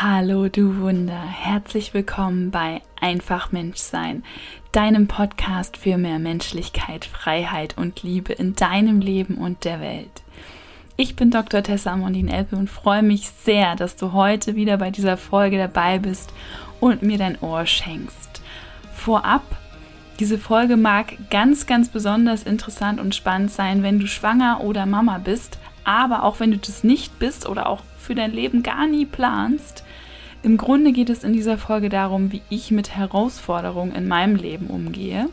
Hallo du Wunder, herzlich willkommen bei Einfach Menschsein, deinem Podcast für mehr Menschlichkeit, Freiheit und Liebe in deinem Leben und der Welt. Ich bin Dr. Tessa Mondin Elpe und freue mich sehr, dass du heute wieder bei dieser Folge dabei bist und mir dein Ohr schenkst. Vorab, diese Folge mag ganz, ganz besonders interessant und spannend sein, wenn du schwanger oder Mama bist, aber auch wenn du das nicht bist oder auch für dein Leben gar nie planst. Im Grunde geht es in dieser Folge darum, wie ich mit Herausforderungen in meinem Leben umgehe,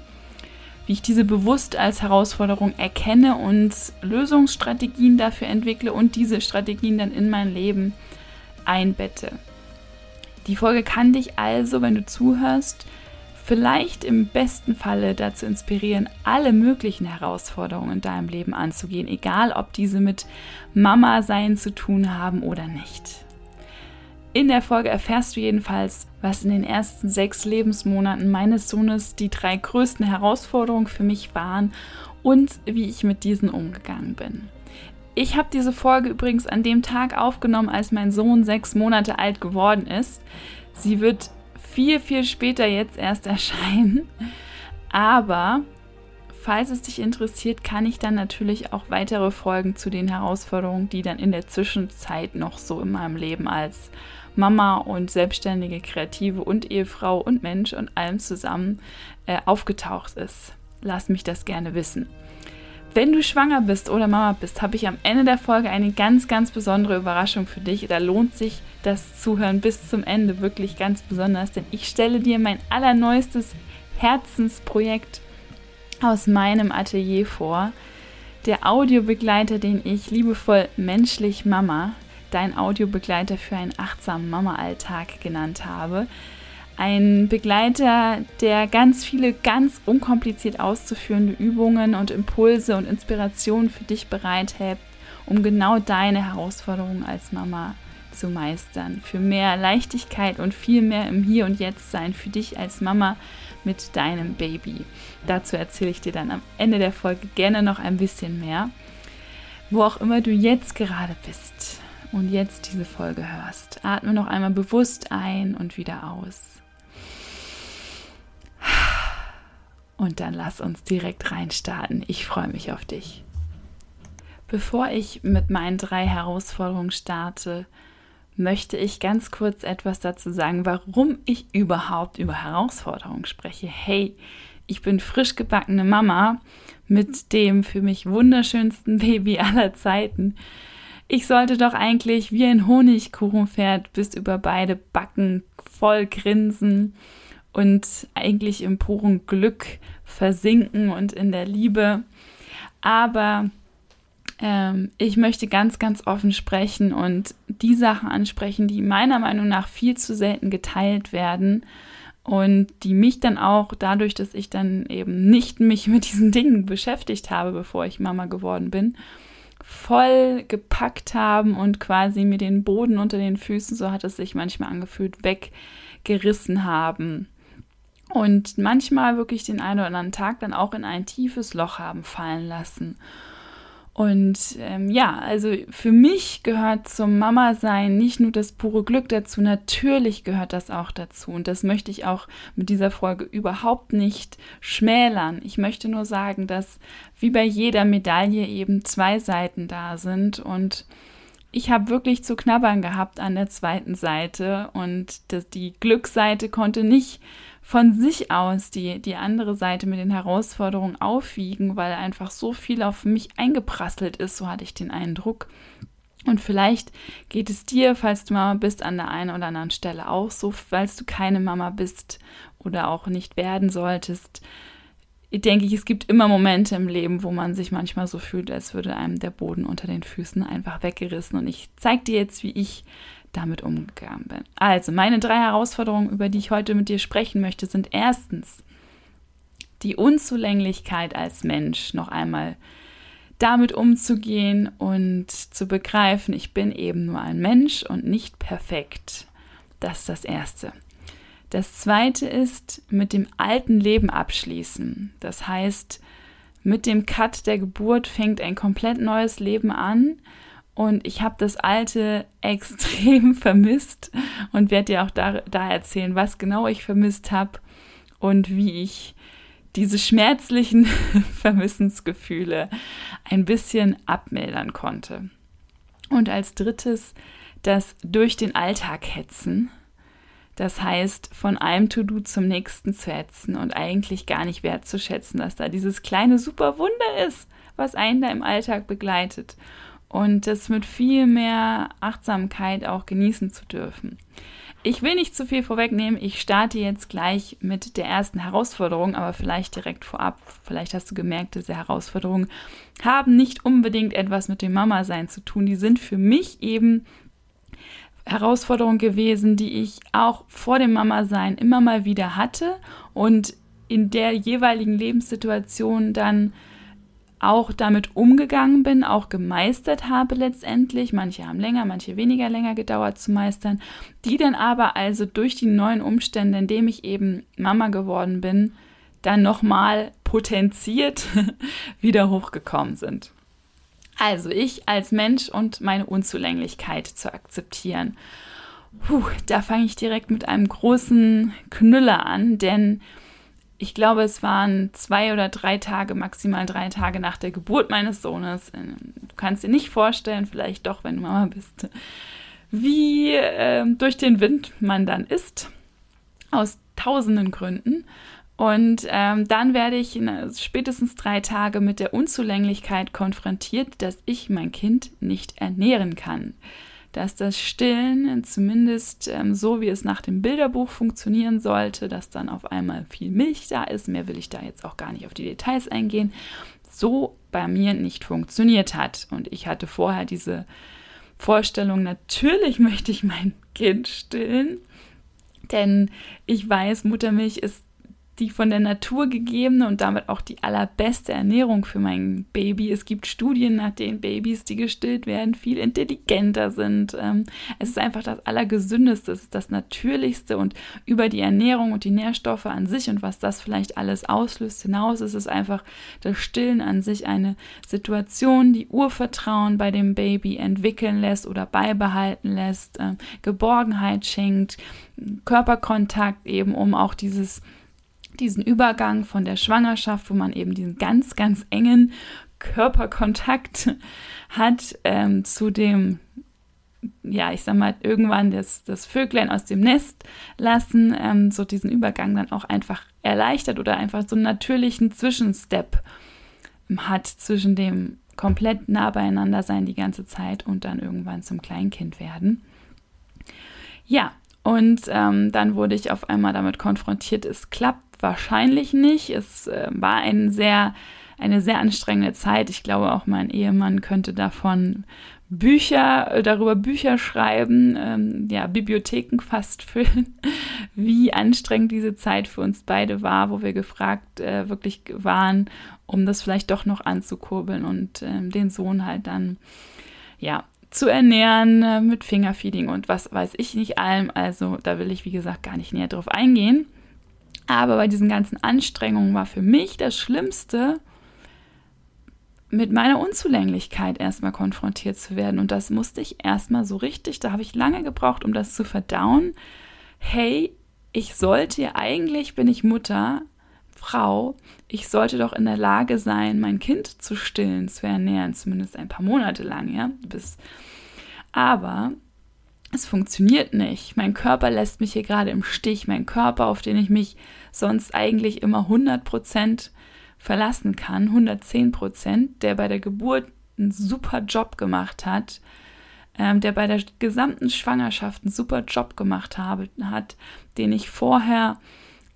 wie ich diese bewusst als Herausforderung erkenne und Lösungsstrategien dafür entwickle und diese Strategien dann in mein Leben einbette. Die Folge kann dich also, wenn du zuhörst, vielleicht im besten Falle dazu inspirieren, alle möglichen Herausforderungen in deinem Leben anzugehen, egal ob diese mit Mama sein zu tun haben oder nicht. In der Folge erfährst du jedenfalls, was in den ersten sechs Lebensmonaten meines Sohnes die drei größten Herausforderungen für mich waren und wie ich mit diesen umgegangen bin. Ich habe diese Folge übrigens an dem Tag aufgenommen, als mein Sohn sechs Monate alt geworden ist. Sie wird viel, viel später jetzt erst erscheinen. Aber falls es dich interessiert, kann ich dann natürlich auch weitere Folgen zu den Herausforderungen, die dann in der Zwischenzeit noch so in meinem Leben als Mama und selbstständige Kreative und Ehefrau und Mensch und allem zusammen äh, aufgetaucht ist. Lass mich das gerne wissen. Wenn du schwanger bist oder Mama bist, habe ich am Ende der Folge eine ganz, ganz besondere Überraschung für dich. Da lohnt sich das Zuhören bis zum Ende wirklich ganz besonders, denn ich stelle dir mein allerneuestes Herzensprojekt aus meinem Atelier vor. Der Audiobegleiter, den ich liebevoll menschlich Mama, dein Audiobegleiter für einen achtsamen Mama-Alltag genannt habe. Ein Begleiter, der ganz viele ganz unkompliziert auszuführende Übungen und Impulse und Inspirationen für dich bereithält, um genau deine Herausforderungen als Mama zu meistern. Für mehr Leichtigkeit und viel mehr im Hier und Jetzt sein für dich als Mama mit deinem Baby. Dazu erzähle ich dir dann am Ende der Folge gerne noch ein bisschen mehr. Wo auch immer du jetzt gerade bist und jetzt diese Folge hörst, atme noch einmal bewusst ein und wieder aus. Und dann lass uns direkt reinstarten. Ich freue mich auf dich. Bevor ich mit meinen drei Herausforderungen starte, möchte ich ganz kurz etwas dazu sagen, warum ich überhaupt über Herausforderungen spreche. Hey, ich bin frisch gebackene Mama mit dem für mich wunderschönsten Baby aller Zeiten. Ich sollte doch eigentlich wie ein Honigkuchenpferd bis über beide Backen voll grinsen und eigentlich im puren Glück versinken und in der Liebe. Aber ähm, ich möchte ganz, ganz offen sprechen und die Sachen ansprechen, die meiner Meinung nach viel zu selten geteilt werden und die mich dann auch dadurch, dass ich dann eben nicht mich mit diesen Dingen beschäftigt habe, bevor ich Mama geworden bin, voll gepackt haben und quasi mir den Boden unter den Füßen, so hat es sich manchmal angefühlt, weggerissen haben und manchmal wirklich den einen oder anderen Tag dann auch in ein tiefes Loch haben fallen lassen. Und ähm, ja, also für mich gehört zum Mama-Sein nicht nur das pure Glück dazu, natürlich gehört das auch dazu. Und das möchte ich auch mit dieser Folge überhaupt nicht schmälern. Ich möchte nur sagen, dass wie bei jeder Medaille eben zwei Seiten da sind und ich habe wirklich zu knabbern gehabt an der zweiten Seite und die Glücksseite konnte nicht von sich aus die, die andere Seite mit den Herausforderungen aufwiegen, weil einfach so viel auf mich eingeprasselt ist, so hatte ich den Eindruck. Und vielleicht geht es dir, falls du Mama bist, an der einen oder anderen Stelle auch so, falls du keine Mama bist oder auch nicht werden solltest. Ich denke, es gibt immer Momente im Leben, wo man sich manchmal so fühlt, als würde einem der Boden unter den Füßen einfach weggerissen. Und ich zeige dir jetzt, wie ich damit umgegangen bin. Also, meine drei Herausforderungen, über die ich heute mit dir sprechen möchte, sind erstens die Unzulänglichkeit als Mensch noch einmal damit umzugehen und zu begreifen, ich bin eben nur ein Mensch und nicht perfekt. Das ist das Erste. Das Zweite ist mit dem alten Leben abschließen. Das heißt, mit dem Cut der Geburt fängt ein komplett neues Leben an Und ich habe das Alte extrem vermisst und werde dir auch da, da erzählen, was genau ich vermisst habe und wie ich diese schmerzlichen Vermissensgefühle ein bisschen abmildern konnte. Und als drittes das durch den Alltag hetzen. Das heißt, von einem To-Do zum nächsten zu hetzen und eigentlich gar nicht wertzuschätzen, dass da dieses kleine super Wunder ist, was einen da im Alltag begleitet. Und das mit viel mehr Achtsamkeit auch genießen zu dürfen. Ich will nicht zu viel vorwegnehmen. Ich starte jetzt gleich mit der ersten Herausforderung, aber vielleicht direkt vorab. Vielleicht hast du gemerkt, diese Herausforderungen haben nicht unbedingt etwas mit dem Mama-Sein zu tun. Die sind für mich eben Herausforderungen gewesen, die ich auch vor dem Mama-Sein immer mal wieder hatte und in der jeweiligen Lebenssituation dann auch damit umgegangen bin, auch gemeistert habe letztendlich. Manche haben länger, manche weniger länger gedauert zu meistern, die dann aber also durch die neuen Umstände, indem ich eben Mama geworden bin, dann nochmal potenziert wieder hochgekommen sind. Also ich als Mensch und meine Unzulänglichkeit zu akzeptieren. Puh, da fange ich direkt mit einem großen Knüller an, denn ich glaube, es waren zwei oder drei Tage, maximal drei Tage nach der Geburt meines Sohnes. Äh, du kannst dir nicht vorstellen, vielleicht doch, wenn du Mama bist, wie äh, durch den Wind man dann ist. Aus tausenden Gründen. Und ähm, dann werde ich in, spätestens drei Tage mit der Unzulänglichkeit konfrontiert, dass ich mein Kind nicht ernähren kann dass das Stillen zumindest ähm, so, wie es nach dem Bilderbuch funktionieren sollte, dass dann auf einmal viel Milch da ist, mehr will ich da jetzt auch gar nicht auf die Details eingehen, so bei mir nicht funktioniert hat. Und ich hatte vorher diese Vorstellung, natürlich möchte ich mein Kind stillen, denn ich weiß, Muttermilch ist die von der Natur gegebene und damit auch die allerbeste Ernährung für mein Baby. Es gibt Studien, nach denen Babys, die gestillt werden, viel intelligenter sind. Ähm, es ist einfach das Allergesündeste, es ist das Natürlichste und über die Ernährung und die Nährstoffe an sich und was das vielleicht alles auslöst hinaus, ist es einfach das Stillen an sich eine Situation, die Urvertrauen bei dem Baby entwickeln lässt oder beibehalten lässt, ähm, Geborgenheit schenkt, Körperkontakt eben, um auch dieses diesen Übergang von der Schwangerschaft, wo man eben diesen ganz, ganz engen Körperkontakt hat, ähm, zu dem, ja, ich sag mal, irgendwann das, das Vöglein aus dem Nest lassen, ähm, so diesen Übergang dann auch einfach erleichtert oder einfach so einen natürlichen Zwischenstep hat zwischen dem komplett nah beieinander sein die ganze Zeit und dann irgendwann zum Kleinkind werden. Ja, und ähm, dann wurde ich auf einmal damit konfrontiert, es klappt wahrscheinlich nicht. Es äh, war ein sehr, eine sehr anstrengende Zeit. Ich glaube, auch mein Ehemann könnte davon Bücher, äh, darüber Bücher schreiben, ähm, ja, Bibliotheken fast füllen, wie anstrengend diese Zeit für uns beide war, wo wir gefragt äh, wirklich waren, um das vielleicht doch noch anzukurbeln und ähm, den Sohn halt dann, ja, zu ernähren äh, mit Fingerfeeding und was weiß ich nicht allem. Also da will ich, wie gesagt, gar nicht näher drauf eingehen. Aber bei diesen ganzen Anstrengungen war für mich das Schlimmste, mit meiner Unzulänglichkeit erstmal konfrontiert zu werden. Und das musste ich erstmal so richtig, da habe ich lange gebraucht, um das zu verdauen. Hey, ich sollte ja eigentlich, bin ich Mutter, Frau, ich sollte doch in der Lage sein, mein Kind zu stillen, zu ernähren, zumindest ein paar Monate lang, ja, bis. Aber es funktioniert nicht. Mein Körper lässt mich hier gerade im Stich. Mein Körper, auf den ich mich sonst eigentlich immer 100 Prozent verlassen kann, 110 Prozent, der bei der Geburt einen super Job gemacht hat, ähm, der bei der gesamten Schwangerschaft einen super Job gemacht habe, hat, den ich vorher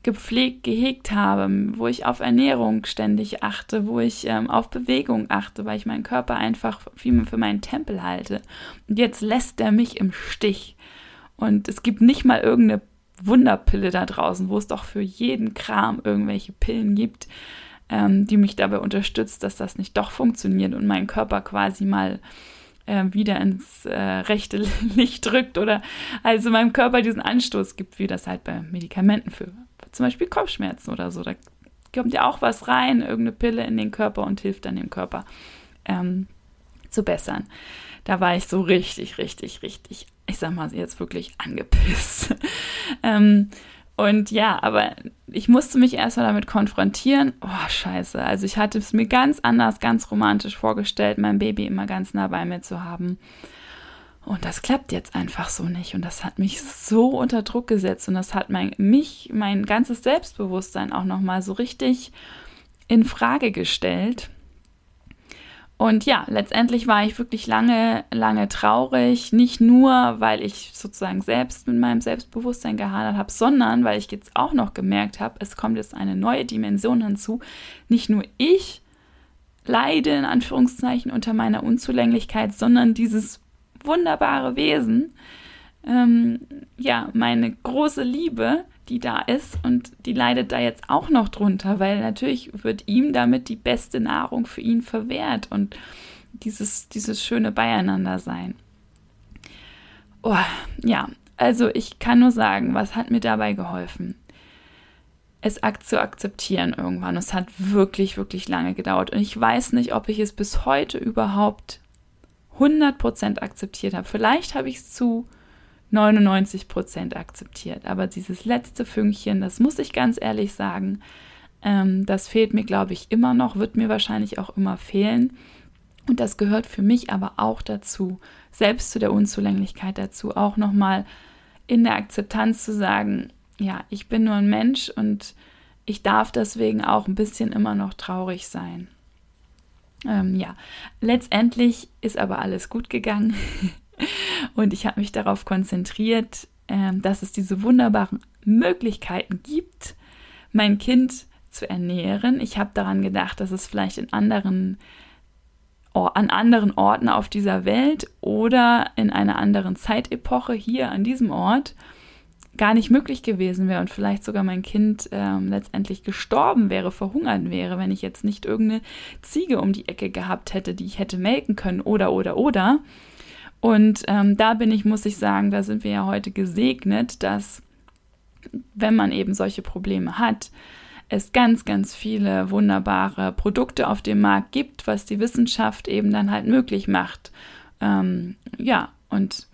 gepflegt, gehegt habe, wo ich auf Ernährung ständig achte, wo ich ähm, auf Bewegung achte, weil ich meinen Körper einfach für meinen Tempel halte. Und jetzt lässt er mich im Stich. Und es gibt nicht mal irgendeine Wunderpille da draußen, wo es doch für jeden Kram irgendwelche Pillen gibt, ähm, die mich dabei unterstützt, dass das nicht doch funktioniert und mein Körper quasi mal äh, wieder ins äh, rechte Licht drückt oder also meinem Körper diesen Anstoß gibt, wie das halt bei Medikamenten für zum Beispiel Kopfschmerzen oder so. Da kommt ja auch was rein, irgendeine Pille in den Körper und hilft dann dem Körper ähm, zu bessern. da war ich so richtig, richtig, richtig, ich sag mal jetzt wirklich angepisst. ähm, und ja, aber ich musste mich erstmal damit konfrontieren. Oh, scheiße. Also ich hatte es mir ganz anders, ganz romantisch vorgestellt, mein Baby immer ganz nah bei mir zu haben. Und das klappt jetzt einfach so nicht. Und das hat mich so unter Druck gesetzt. Und das hat mein, mich, mein ganzes Selbstbewusstsein auch nochmal so richtig in Frage gestellt. Und ja, letztendlich war ich wirklich lange, lange traurig. Nicht nur, weil ich sozusagen selbst mit meinem Selbstbewusstsein gehadert habe, sondern weil ich jetzt auch noch gemerkt habe, es kommt jetzt eine neue Dimension hinzu. Nicht nur ich leide in Anführungszeichen unter meiner Unzulänglichkeit, sondern dieses wunderbare Wesen, ähm, ja, meine große Liebe, die da ist und die leidet da jetzt auch noch drunter, weil natürlich wird ihm damit die beste Nahrung für ihn verwehrt und dieses, dieses schöne Beieinander sein. Oh, ja, also ich kann nur sagen, was hat mir dabei geholfen? Es zu akzeptieren irgendwann. Es hat wirklich, wirklich lange gedauert. Und ich weiß nicht, ob ich es bis heute überhaupt 100% akzeptiert habe. Vielleicht habe ich es zu 99 Prozent akzeptiert. Aber dieses letzte Fünkchen, das muss ich ganz ehrlich sagen, ähm, das fehlt mir, glaube ich, immer noch, wird mir wahrscheinlich auch immer fehlen. Und das gehört für mich aber auch dazu, selbst zu der Unzulänglichkeit dazu, auch nochmal in der Akzeptanz zu sagen, ja, ich bin nur ein Mensch und ich darf deswegen auch ein bisschen immer noch traurig sein. Ähm, ja, letztendlich ist aber alles gut gegangen. Und ich habe mich darauf konzentriert, äh, dass es diese wunderbaren Möglichkeiten gibt, mein Kind zu ernähren. Ich habe daran gedacht, dass es vielleicht in anderen an anderen Orten auf dieser Welt oder in einer anderen Zeitepoche hier an diesem Ort gar nicht möglich gewesen wäre und vielleicht sogar mein Kind ähm, letztendlich gestorben wäre, verhungert wäre, wenn ich jetzt nicht irgendeine Ziege um die Ecke gehabt hätte, die ich hätte melken können oder oder oder. Und ähm, da bin ich, muss ich sagen, da sind wir ja heute gesegnet, dass wenn man eben solche Probleme hat, es ganz, ganz viele wunderbare Produkte auf dem Markt gibt, was die Wissenschaft eben dann halt möglich macht. Ähm, ja, und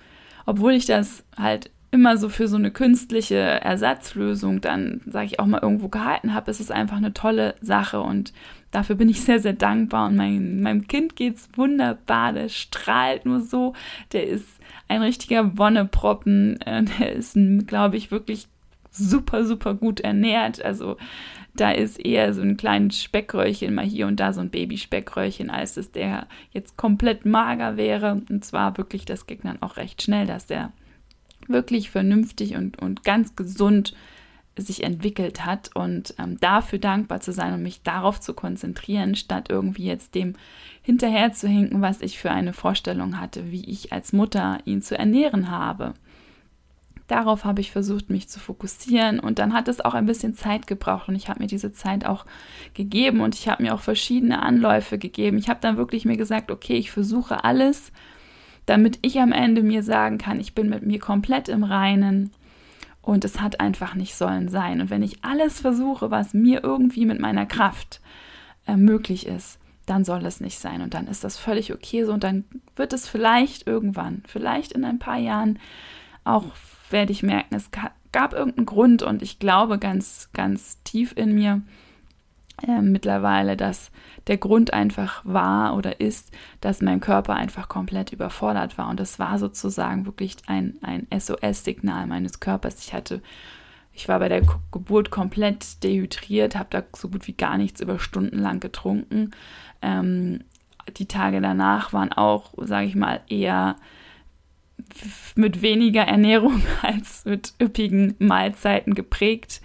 obwohl ich das halt immer so für so eine künstliche Ersatzlösung dann, sage ich auch mal, irgendwo gehalten habe, ist es einfach eine tolle Sache und dafür bin ich sehr, sehr dankbar und mein, meinem Kind geht es wunderbar, der strahlt nur so, der ist ein richtiger Wonneproppen, äh, der ist, glaube ich, wirklich super, super gut ernährt, also da ist eher so ein kleines Speckröllchen mal hier und da so ein Babyspeckröllchen, als dass der jetzt komplett mager wäre. Und zwar wirklich, das dann auch recht schnell, dass der wirklich vernünftig und, und ganz gesund sich entwickelt hat und ähm, dafür dankbar zu sein und mich darauf zu konzentrieren, statt irgendwie jetzt dem hinterher zu hinken, was ich für eine Vorstellung hatte, wie ich als Mutter ihn zu ernähren habe. Darauf habe ich versucht, mich zu fokussieren und dann hat es auch ein bisschen Zeit gebraucht und ich habe mir diese Zeit auch gegeben und ich habe mir auch verschiedene Anläufe gegeben. Ich habe dann wirklich mir gesagt, okay, ich versuche alles, damit ich am Ende mir sagen kann, ich bin mit mir komplett im Reinen und es hat einfach nicht sollen sein. Und wenn ich alles versuche, was mir irgendwie mit meiner Kraft äh, möglich ist, dann soll es nicht sein. Und dann ist das völlig okay so. Und dann wird es vielleicht irgendwann, vielleicht in ein paar Jahren auch, werde ich merken, es gab irgendeinen Grund und ich glaube ganz, ganz tief in mir, äh, mittlerweile, dass der Grund einfach war oder ist, dass mein Körper einfach komplett überfordert war. Und das war sozusagen wirklich ein, ein SOS-Signal meines Körpers. Ich hatte, ich war bei der Geburt komplett dehydriert, habe da so gut wie gar nichts über Stunden lang getrunken. Ähm, die Tage danach waren auch, sage ich mal, eher mit weniger Ernährung als mit üppigen Mahlzeiten geprägt.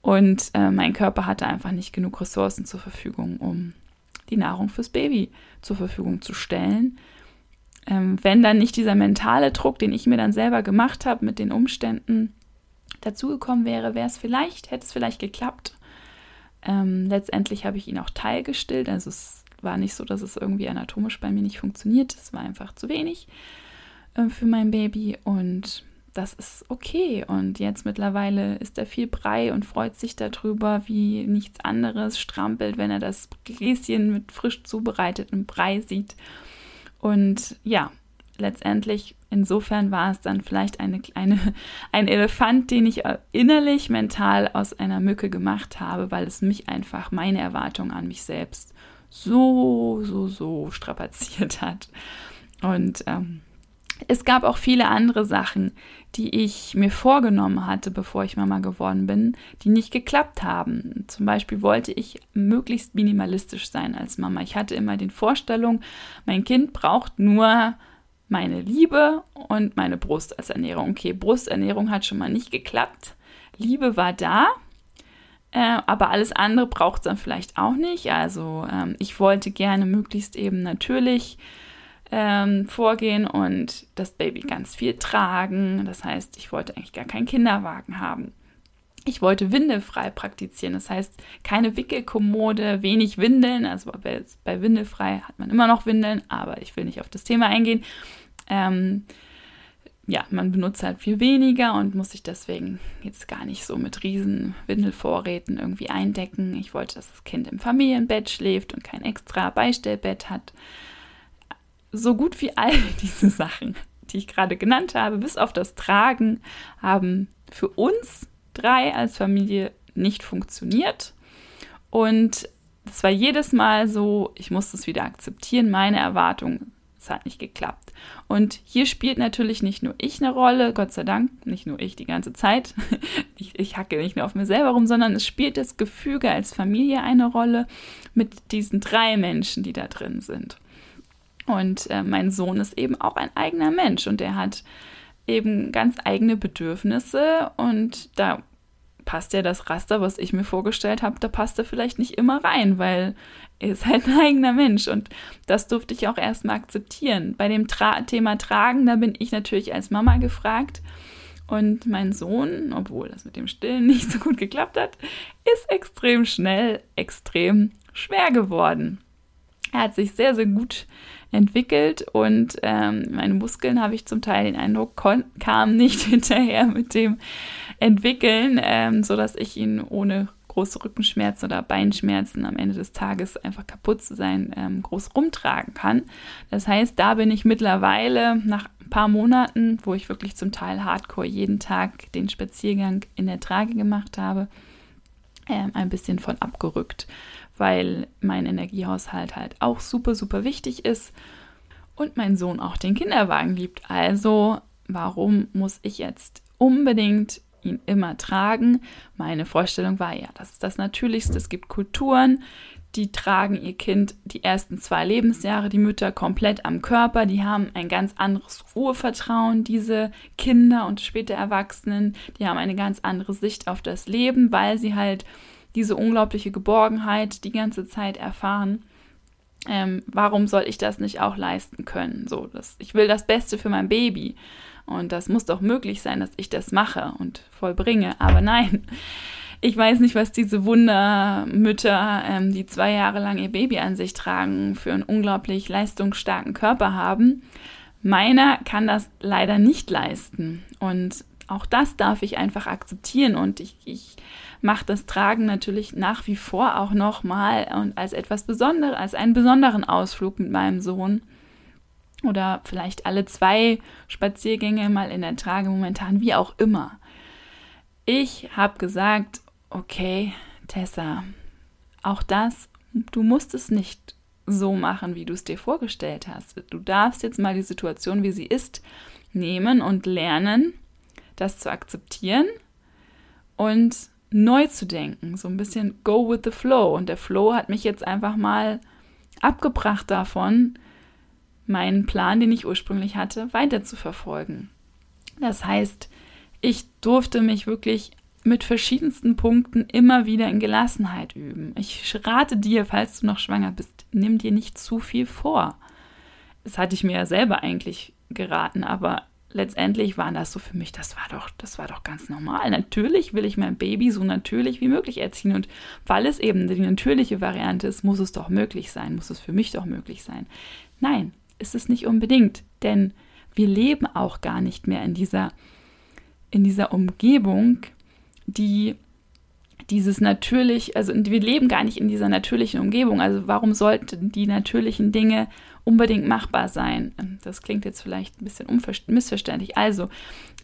Und äh, mein Körper hatte einfach nicht genug Ressourcen zur Verfügung, um die Nahrung fürs Baby zur Verfügung zu stellen. Ähm, wenn dann nicht dieser mentale Druck, den ich mir dann selber gemacht habe mit den Umständen, dazugekommen wäre, wäre es vielleicht, hätte es vielleicht geklappt. Ähm, letztendlich habe ich ihn auch teilgestillt. Also es war nicht so, dass es irgendwie anatomisch bei mir nicht funktioniert. Es war einfach zu wenig äh, für mein Baby und das ist okay. Und jetzt mittlerweile ist er viel Brei und freut sich darüber, wie nichts anderes, strampelt, wenn er das Gläschen mit frisch zubereitetem Brei sieht. Und ja, letztendlich, insofern war es dann vielleicht eine, eine, ein Elefant, den ich innerlich, mental aus einer Mücke gemacht habe, weil es mich einfach, meine Erwartung an mich selbst so, so, so strapaziert hat. Und ähm, es gab auch viele andere Sachen, die ich mir vorgenommen hatte, bevor ich Mama geworden bin, die nicht geklappt haben. Zum Beispiel wollte ich möglichst minimalistisch sein als Mama. Ich hatte immer die Vorstellung, mein Kind braucht nur meine Liebe und meine Brust als Ernährung. Okay, Brusternährung hat schon mal nicht geklappt. Liebe war da, äh, aber alles andere braucht es dann vielleicht auch nicht. Also ähm, ich wollte gerne möglichst eben natürlich ähm, vorgehen und das Baby ganz viel tragen. Das heißt, ich wollte eigentlich gar keinen Kinderwagen haben. Ich wollte windelfrei praktizieren, das heißt keine Wickelkommode, wenig Windeln. Also bei, bei windelfrei hat man immer noch Windeln, aber ich will nicht auf das Thema eingehen. Ähm, ja, man benutzt halt viel weniger und muss sich deswegen jetzt gar nicht so mit riesen Windelvorräten irgendwie eindecken. Ich wollte, dass das Kind im Familienbett schläft und kein extra Beistellbett hat. So gut wie all diese Sachen, die ich gerade genannt habe, bis auf das Tragen, haben für uns drei als Familie nicht funktioniert. Und es war jedes Mal so, ich musste es wieder akzeptieren, meine Erwartungen es hat nicht geklappt. Und hier spielt natürlich nicht nur ich eine Rolle, Gott sei Dank, nicht nur ich die ganze Zeit. ich, ich hacke nicht nur auf mir selber rum, sondern es spielt das Gefüge als Familie eine Rolle mit diesen drei Menschen, die da drin sind. Und äh, mein Sohn ist eben auch ein eigener Mensch und er hat eben ganz eigene Bedürfnisse und da passt ja das Raster, was ich mir vorgestellt habe, da passt er vielleicht nicht immer rein, weil er ist halt ein eigener Mensch und das durfte ich auch erstmal akzeptieren. Bei dem Tra Thema Tragen, da bin ich natürlich als Mama gefragt und mein Sohn, obwohl das mit dem Stillen nicht so gut geklappt hat, ist extrem schnell, extrem schwer geworden. Er hat sich sehr, sehr gut entwickelt und ähm, meine Muskeln, habe ich zum Teil den Eindruck, kamen nicht hinterher mit dem Entwickeln, ähm, sodass ich ihn ohne große Rückenschmerzen oder Beinschmerzen am Ende des Tages einfach kaputt zu sein, ähm, groß rumtragen kann. Das heißt, da bin ich mittlerweile nach ein paar Monaten, wo ich wirklich zum Teil hardcore jeden Tag den Spaziergang in der Trage gemacht habe, ähm, ein bisschen von abgerückt weil mein Energiehaushalt halt auch super, super wichtig ist und mein Sohn auch den Kinderwagen liebt. Also, warum muss ich jetzt unbedingt ihn immer tragen? Meine Vorstellung war ja, das ist das Natürlichste. Es gibt Kulturen, die tragen ihr Kind die ersten zwei Lebensjahre, die Mütter komplett am Körper, die haben ein ganz anderes Urvertrauen, diese Kinder und später Erwachsenen, die haben eine ganz andere Sicht auf das Leben, weil sie halt diese unglaubliche Geborgenheit die ganze Zeit erfahren. Ähm, warum soll ich das nicht auch leisten können? So, das, ich will das Beste für mein Baby. Und das muss doch möglich sein, dass ich das mache und vollbringe. Aber nein, ich weiß nicht, was diese Wundermütter, ähm, die zwei Jahre lang ihr Baby an sich tragen, für einen unglaublich leistungsstarken Körper haben. Meiner kann das leider nicht leisten. Und auch das darf ich einfach akzeptieren. Und ich, ich macht das Tragen natürlich nach wie vor auch nochmal und als etwas Besonderes, als einen besonderen Ausflug mit meinem Sohn. Oder vielleicht alle zwei Spaziergänge mal in der Trage momentan, wie auch immer. Ich habe gesagt, okay, Tessa, auch das, du musst es nicht so machen, wie du es dir vorgestellt hast. Du darfst jetzt mal die Situation, wie sie ist, nehmen und lernen, das zu akzeptieren und neu zu denken, so ein bisschen go with the flow. Und der Flow hat mich jetzt einfach mal abgebracht davon, meinen Plan, den ich ursprünglich hatte, weiter zu verfolgen. Das heißt, ich durfte mich wirklich mit verschiedensten Punkten immer wieder in Gelassenheit üben. Ich rate dir, falls du noch schwanger bist, nimm dir nicht zu viel vor. Das hatte ich mir ja selber eigentlich geraten, aber letztendlich war das so für mich, das war doch, das war doch ganz normal. Natürlich will ich mein Baby so natürlich wie möglich erziehen und weil es eben die natürliche Variante ist, muss es doch möglich sein, muss es für mich doch möglich sein. Nein, ist es nicht unbedingt, denn wir leben auch gar nicht mehr in dieser in dieser Umgebung, die dieses natürlich, also wir leben gar nicht in dieser natürlichen Umgebung. Also warum sollten die natürlichen Dinge unbedingt machbar sein? Das klingt jetzt vielleicht ein bisschen missverständlich. Also,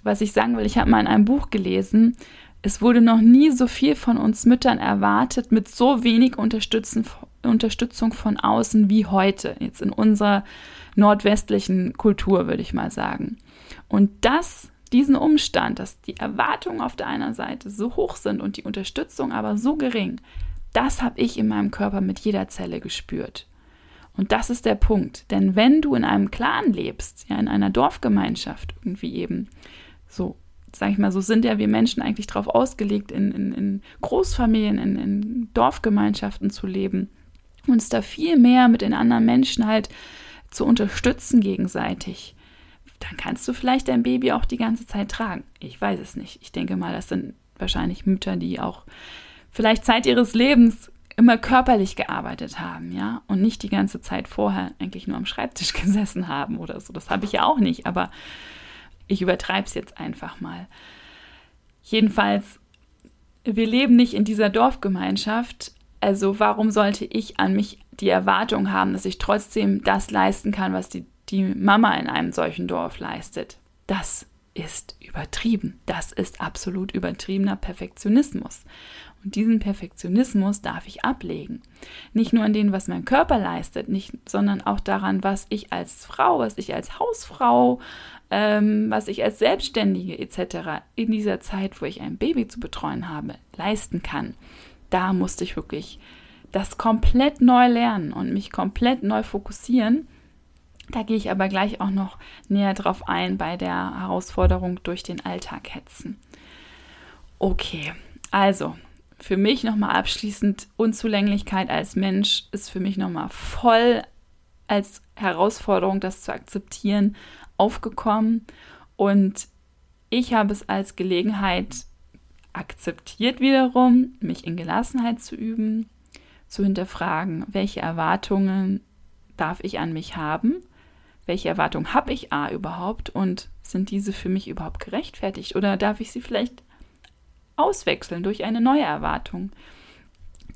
was ich sagen will, ich habe mal in einem Buch gelesen, es wurde noch nie so viel von uns Müttern erwartet mit so wenig Unterstützung von außen wie heute, jetzt in unserer nordwestlichen Kultur, würde ich mal sagen. Und das diesen Umstand, dass die Erwartungen auf der einen Seite so hoch sind und die Unterstützung aber so gering, das habe ich in meinem Körper mit jeder Zelle gespürt. Und das ist der Punkt. Denn wenn du in einem Clan lebst, ja, in einer Dorfgemeinschaft, irgendwie eben, so, sag ich mal, so sind ja wir Menschen eigentlich darauf ausgelegt, in, in, in Großfamilien, in, in Dorfgemeinschaften zu leben, uns da viel mehr mit den anderen Menschen halt zu unterstützen gegenseitig dann kannst du vielleicht dein Baby auch die ganze Zeit tragen. Ich weiß es nicht. Ich denke mal, das sind wahrscheinlich Mütter, die auch vielleicht Zeit ihres Lebens immer körperlich gearbeitet haben, ja, und nicht die ganze Zeit vorher eigentlich nur am Schreibtisch gesessen haben oder so. Das habe ich ja auch nicht, aber ich übertreibe es jetzt einfach mal. Jedenfalls, wir leben nicht in dieser Dorfgemeinschaft, also warum sollte ich an mich die Erwartung haben, dass ich trotzdem das leisten kann, was die die Mama in einem solchen Dorf leistet. Das ist übertrieben. Das ist absolut übertriebener Perfektionismus. Und diesen Perfektionismus darf ich ablegen. Nicht nur an dem, was mein Körper leistet, nicht, sondern auch daran, was ich als Frau, was ich als Hausfrau, ähm, was ich als Selbstständige etc. in dieser Zeit, wo ich ein Baby zu betreuen habe, leisten kann. Da musste ich wirklich das komplett neu lernen und mich komplett neu fokussieren da gehe ich aber gleich auch noch näher drauf ein bei der Herausforderung durch den Alltag hetzen. Okay, also für mich nochmal abschließend Unzulänglichkeit als Mensch ist für mich nochmal voll als Herausforderung, das zu akzeptieren, aufgekommen. Und ich habe es als Gelegenheit akzeptiert wiederum, mich in Gelassenheit zu üben, zu hinterfragen, welche Erwartungen darf ich an mich haben welche Erwartungen habe ich A überhaupt und sind diese für mich überhaupt gerechtfertigt oder darf ich sie vielleicht auswechseln durch eine neue Erwartung,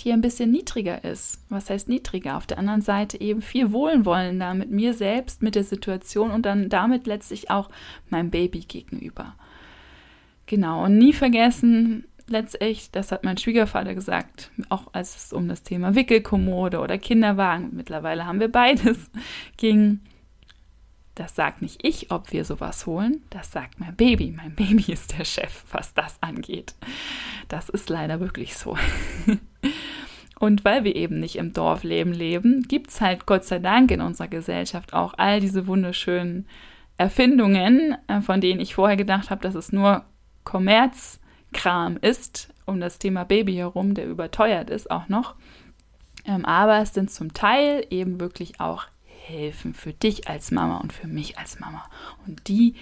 die ein bisschen niedriger ist. Was heißt niedriger? Auf der anderen Seite eben viel wohlwollender mit mir selbst, mit der Situation und dann damit letztlich auch meinem Baby gegenüber. Genau, und nie vergessen, letztlich, das hat mein Schwiegervater gesagt, auch als es um das Thema Wickelkommode oder Kinderwagen, mittlerweile haben wir beides, ging, das sagt nicht ich, ob wir sowas holen, das sagt mein Baby. Mein Baby ist der Chef, was das angeht. Das ist leider wirklich so. Und weil wir eben nicht im Dorfleben leben, gibt es halt Gott sei Dank in unserer Gesellschaft auch all diese wunderschönen Erfindungen, äh, von denen ich vorher gedacht habe, dass es nur Kommerzkram ist, um das Thema Baby herum, der überteuert ist auch noch. Ähm, aber es sind zum Teil eben wirklich auch helfen für dich als Mama und für mich als Mama. Und die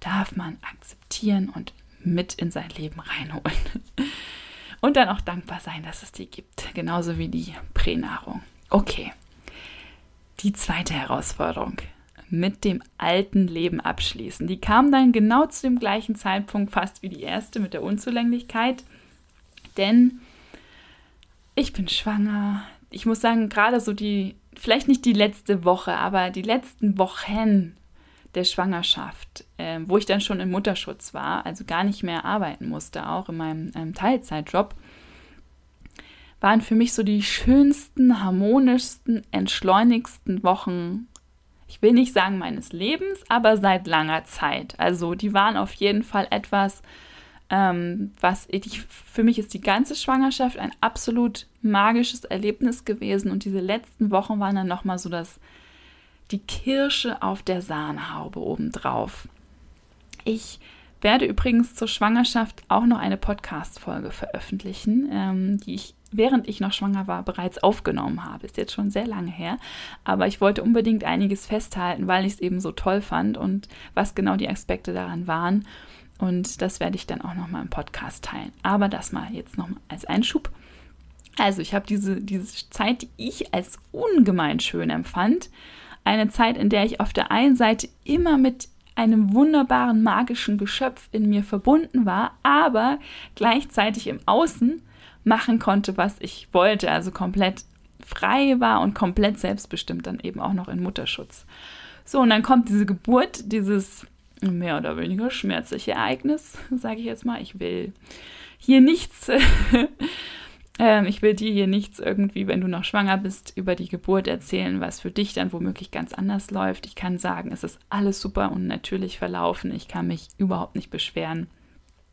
darf man akzeptieren und mit in sein Leben reinholen. Und dann auch dankbar sein, dass es die gibt. Genauso wie die Pränahrung. Okay. Die zweite Herausforderung. Mit dem alten Leben abschließen. Die kam dann genau zu dem gleichen Zeitpunkt fast wie die erste mit der Unzulänglichkeit. Denn ich bin schwanger. Ich muss sagen, gerade so die vielleicht nicht die letzte Woche, aber die letzten Wochen der Schwangerschaft, äh, wo ich dann schon im Mutterschutz war, also gar nicht mehr arbeiten musste, auch in meinem ähm, Teilzeitjob, waren für mich so die schönsten, harmonischsten, entschleunigsten Wochen. Ich will nicht sagen meines Lebens, aber seit langer Zeit. Also die waren auf jeden Fall etwas, ähm, was ich, für mich ist die ganze Schwangerschaft ein absolut magisches Erlebnis gewesen und diese letzten Wochen waren dann nochmal so das, die Kirsche auf der Sahnehaube obendrauf. Ich werde übrigens zur Schwangerschaft auch noch eine Podcast-Folge veröffentlichen, ähm, die ich während ich noch schwanger war bereits aufgenommen habe. Ist jetzt schon sehr lange her, aber ich wollte unbedingt einiges festhalten, weil ich es eben so toll fand und was genau die Aspekte daran waren. Und das werde ich dann auch nochmal im Podcast teilen. Aber das mal jetzt nochmal als Einschub. Also ich habe diese, diese Zeit, die ich als ungemein schön empfand. Eine Zeit, in der ich auf der einen Seite immer mit einem wunderbaren magischen Geschöpf in mir verbunden war, aber gleichzeitig im Außen machen konnte, was ich wollte, also komplett frei war und komplett selbstbestimmt dann eben auch noch in Mutterschutz. So, und dann kommt diese Geburt, dieses mehr oder weniger schmerzliche Ereignis, sage ich jetzt mal. Ich will hier nichts, ähm, ich will dir hier nichts irgendwie, wenn du noch schwanger bist, über die Geburt erzählen, was für dich dann womöglich ganz anders läuft. Ich kann sagen, es ist alles super und natürlich verlaufen. Ich kann mich überhaupt nicht beschweren.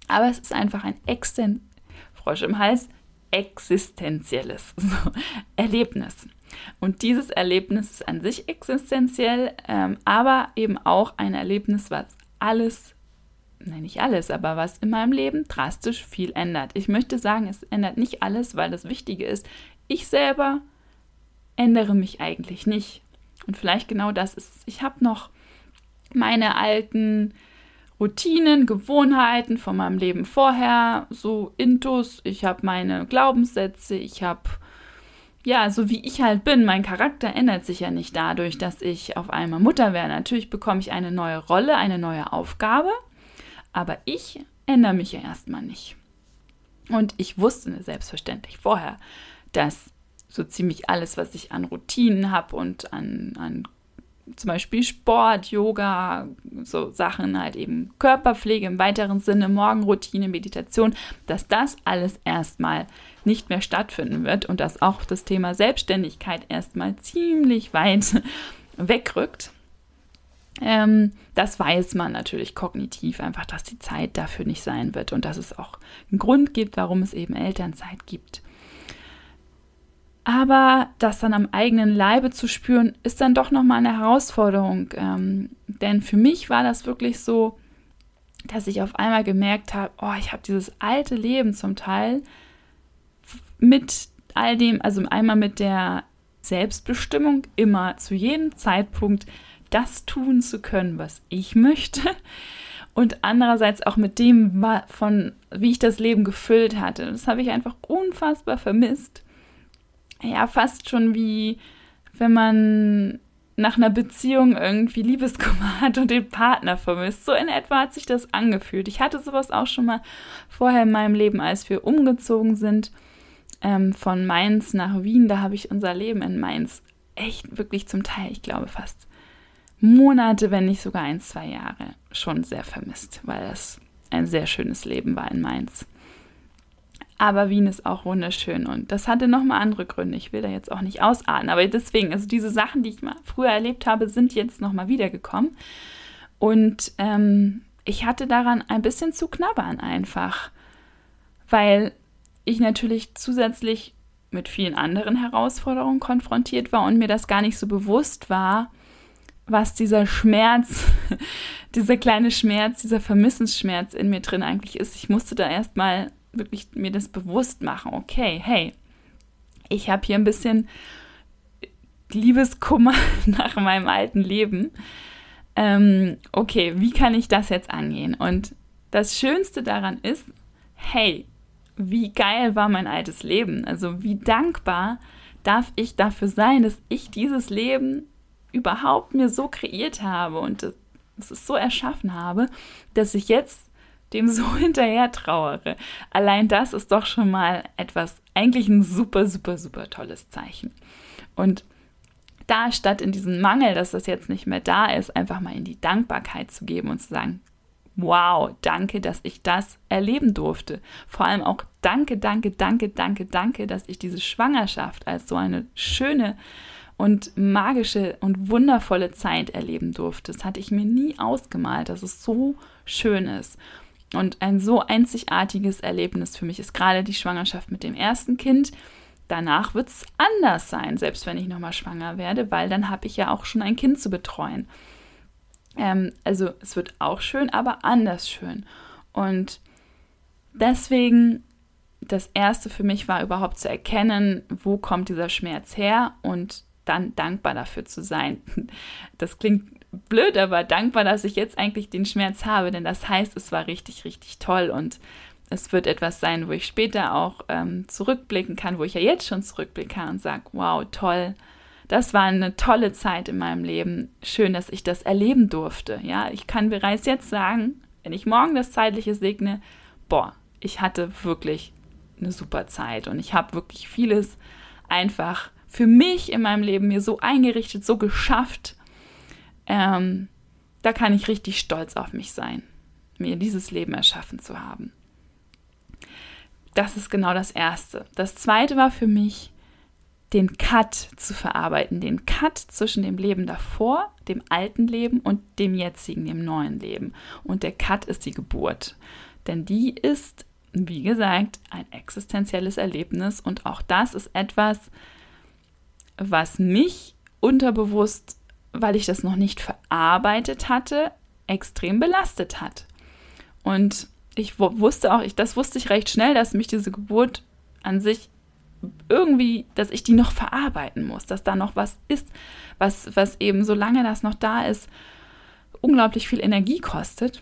Aber es ist einfach ein Exten Frosch im Hals, existenzielles so, Erlebnis. Und dieses Erlebnis ist an sich existenziell, ähm, aber eben auch ein Erlebnis, was alles, nein, nicht alles, aber was in meinem Leben drastisch viel ändert. Ich möchte sagen, es ändert nicht alles, weil das Wichtige ist, ich selber ändere mich eigentlich nicht. Und vielleicht genau das ist. Ich habe noch meine alten Routinen, Gewohnheiten von meinem Leben vorher, so Intus, ich habe meine Glaubenssätze, ich habe ja, so wie ich halt bin, mein Charakter ändert sich ja nicht dadurch, dass ich auf einmal Mutter werde. Natürlich bekomme ich eine neue Rolle, eine neue Aufgabe, aber ich ändere mich ja erstmal nicht. Und ich wusste selbstverständlich vorher, dass so ziemlich alles, was ich an Routinen habe und an, an zum Beispiel Sport, Yoga, so Sachen halt eben Körperpflege im weiteren Sinne, Morgenroutine, Meditation, dass das alles erstmal nicht mehr stattfinden wird und dass auch das Thema Selbstständigkeit erstmal ziemlich weit wegrückt. Ähm, das weiß man natürlich kognitiv einfach, dass die Zeit dafür nicht sein wird und dass es auch einen Grund gibt, warum es eben Elternzeit gibt. Aber das dann am eigenen Leibe zu spüren, ist dann doch nochmal eine Herausforderung. Ähm, denn für mich war das wirklich so, dass ich auf einmal gemerkt habe, oh, ich habe dieses alte Leben zum Teil mit all dem, also einmal mit der Selbstbestimmung, immer zu jedem Zeitpunkt das tun zu können, was ich möchte. Und andererseits auch mit dem, von wie ich das Leben gefüllt hatte. Das habe ich einfach unfassbar vermisst. Ja, fast schon wie wenn man nach einer Beziehung irgendwie Liebeskummer hat und den Partner vermisst. So in etwa hat sich das angefühlt. Ich hatte sowas auch schon mal vorher in meinem Leben, als wir umgezogen sind ähm, von Mainz nach Wien. Da habe ich unser Leben in Mainz echt wirklich zum Teil, ich glaube fast Monate, wenn nicht sogar ein, zwei Jahre schon sehr vermisst, weil das ein sehr schönes Leben war in Mainz. Aber Wien ist auch wunderschön und das hatte nochmal andere Gründe. Ich will da jetzt auch nicht ausarten, aber deswegen, also diese Sachen, die ich mal früher erlebt habe, sind jetzt nochmal wiedergekommen. Und ähm, ich hatte daran ein bisschen zu knabbern einfach, weil ich natürlich zusätzlich mit vielen anderen Herausforderungen konfrontiert war und mir das gar nicht so bewusst war, was dieser Schmerz, dieser kleine Schmerz, dieser Vermissensschmerz in mir drin eigentlich ist. Ich musste da erstmal wirklich mir das bewusst machen. Okay, hey, ich habe hier ein bisschen Liebeskummer nach meinem alten Leben. Ähm, okay, wie kann ich das jetzt angehen? Und das Schönste daran ist, hey, wie geil war mein altes Leben? Also wie dankbar darf ich dafür sein, dass ich dieses Leben überhaupt mir so kreiert habe und es so erschaffen habe, dass ich jetzt dem so hinterher trauere. Allein das ist doch schon mal etwas, eigentlich ein super, super, super tolles Zeichen. Und da statt in diesem Mangel, dass das jetzt nicht mehr da ist, einfach mal in die Dankbarkeit zu geben und zu sagen, wow, danke, dass ich das erleben durfte. Vor allem auch danke, danke, danke, danke, danke, dass ich diese Schwangerschaft als so eine schöne und magische und wundervolle Zeit erleben durfte. Das hatte ich mir nie ausgemalt, dass es so schön ist. Und ein so einzigartiges Erlebnis für mich ist gerade die Schwangerschaft mit dem ersten Kind. Danach wird es anders sein, selbst wenn ich nochmal schwanger werde, weil dann habe ich ja auch schon ein Kind zu betreuen. Ähm, also es wird auch schön, aber anders schön. Und deswegen das Erste für mich war überhaupt zu erkennen, wo kommt dieser Schmerz her und dann dankbar dafür zu sein. Das klingt blöd, aber dankbar, dass ich jetzt eigentlich den Schmerz habe, denn das heißt, es war richtig, richtig toll und es wird etwas sein, wo ich später auch ähm, zurückblicken kann, wo ich ja jetzt schon zurückblicken kann und sage, wow, toll, das war eine tolle Zeit in meinem Leben. Schön, dass ich das erleben durfte. Ja, ich kann bereits jetzt sagen, wenn ich morgen das Zeitliche segne, boah, ich hatte wirklich eine super Zeit und ich habe wirklich vieles einfach für mich in meinem Leben mir so eingerichtet, so geschafft. Ähm, da kann ich richtig stolz auf mich sein, mir dieses Leben erschaffen zu haben. Das ist genau das Erste. Das Zweite war für mich, den Cut zu verarbeiten, den Cut zwischen dem Leben davor, dem alten Leben und dem jetzigen, dem neuen Leben. Und der Cut ist die Geburt. Denn die ist, wie gesagt, ein existenzielles Erlebnis und auch das ist etwas, was mich unterbewusst, weil ich das noch nicht verarbeitet hatte, extrem belastet hat. Und ich wusste auch, ich, das wusste ich recht schnell, dass mich diese Geburt an sich irgendwie, dass ich die noch verarbeiten muss, dass da noch was ist, was, was eben, solange das noch da ist, unglaublich viel Energie kostet.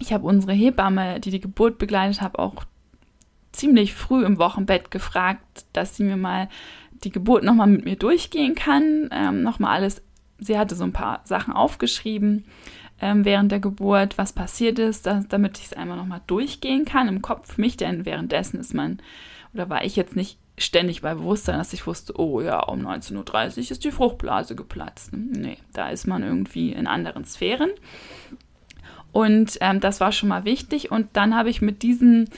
Ich habe unsere Hebamme, die die Geburt begleitet hat, auch ziemlich früh im Wochenbett gefragt, dass sie mir mal die Geburt nochmal mit mir durchgehen kann. Ähm, nochmal alles, sie hatte so ein paar Sachen aufgeschrieben ähm, während der Geburt, was passiert ist, dass, damit ich es einmal nochmal durchgehen kann im Kopf mich, denn währenddessen ist man, oder war ich jetzt nicht ständig bei Bewusstsein, dass ich wusste, oh ja, um 19.30 Uhr ist die Fruchtblase geplatzt. Nee, da ist man irgendwie in anderen Sphären. Und ähm, das war schon mal wichtig. Und dann habe ich mit diesen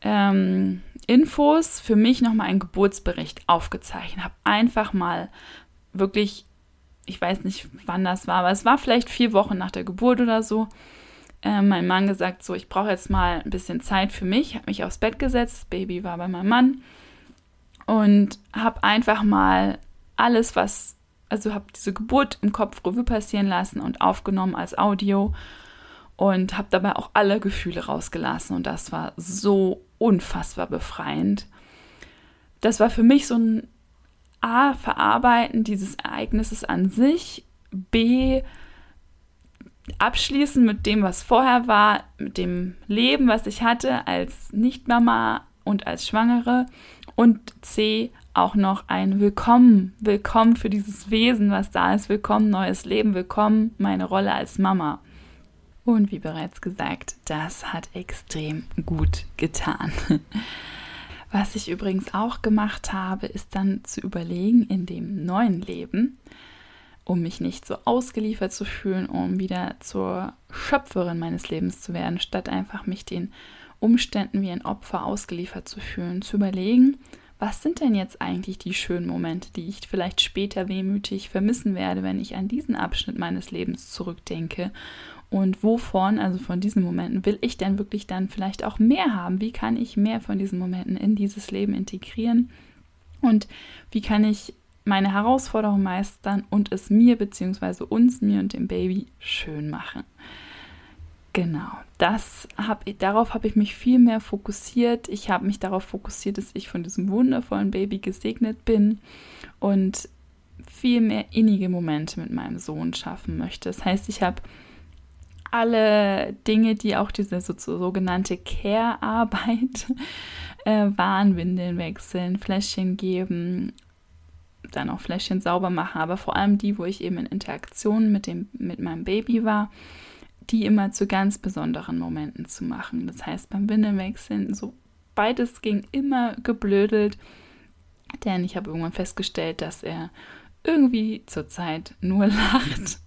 ähm, Infos für mich nochmal einen Geburtsbericht aufgezeichnet. Habe einfach mal wirklich, ich weiß nicht, wann das war, aber es war vielleicht vier Wochen nach der Geburt oder so, äh, mein Mann gesagt, so, ich brauche jetzt mal ein bisschen Zeit für mich. Habe mich aufs Bett gesetzt, das Baby war bei meinem Mann und habe einfach mal alles, was, also habe diese Geburt im Kopf Revue passieren lassen und aufgenommen als Audio und habe dabei auch alle Gefühle rausgelassen und das war so unfassbar befreiend. Das war für mich so ein A, Verarbeiten dieses Ereignisses an sich, B, abschließen mit dem, was vorher war, mit dem Leben, was ich hatte als Nichtmama und als Schwangere und C auch noch ein Willkommen, Willkommen für dieses Wesen, was da ist, Willkommen neues Leben, Willkommen meine Rolle als Mama. Und wie bereits gesagt, das hat extrem gut getan. Was ich übrigens auch gemacht habe, ist dann zu überlegen in dem neuen Leben, um mich nicht so ausgeliefert zu fühlen, um wieder zur Schöpferin meines Lebens zu werden, statt einfach mich den Umständen wie ein Opfer ausgeliefert zu fühlen, zu überlegen, was sind denn jetzt eigentlich die schönen Momente, die ich vielleicht später wehmütig vermissen werde, wenn ich an diesen Abschnitt meines Lebens zurückdenke und wovon, also von diesen Momenten, will ich denn wirklich dann vielleicht auch mehr haben? Wie kann ich mehr von diesen Momenten in dieses Leben integrieren? Und wie kann ich meine Herausforderung meistern und es mir bzw. uns, mir und dem Baby schön machen? Genau, das hab, darauf habe ich mich viel mehr fokussiert. Ich habe mich darauf fokussiert, dass ich von diesem wundervollen Baby gesegnet bin und viel mehr innige Momente mit meinem Sohn schaffen möchte. Das heißt, ich habe alle Dinge, die auch diese so, sogenannte Care-Arbeit äh, waren, Windeln wechseln, Fläschchen geben, dann auch Fläschchen sauber machen, aber vor allem die, wo ich eben in Interaktion mit, dem, mit meinem Baby war die immer zu ganz besonderen Momenten zu machen. Das heißt, beim Windelwechseln, so beides ging immer geblödelt, denn ich habe irgendwann festgestellt, dass er irgendwie zurzeit nur lacht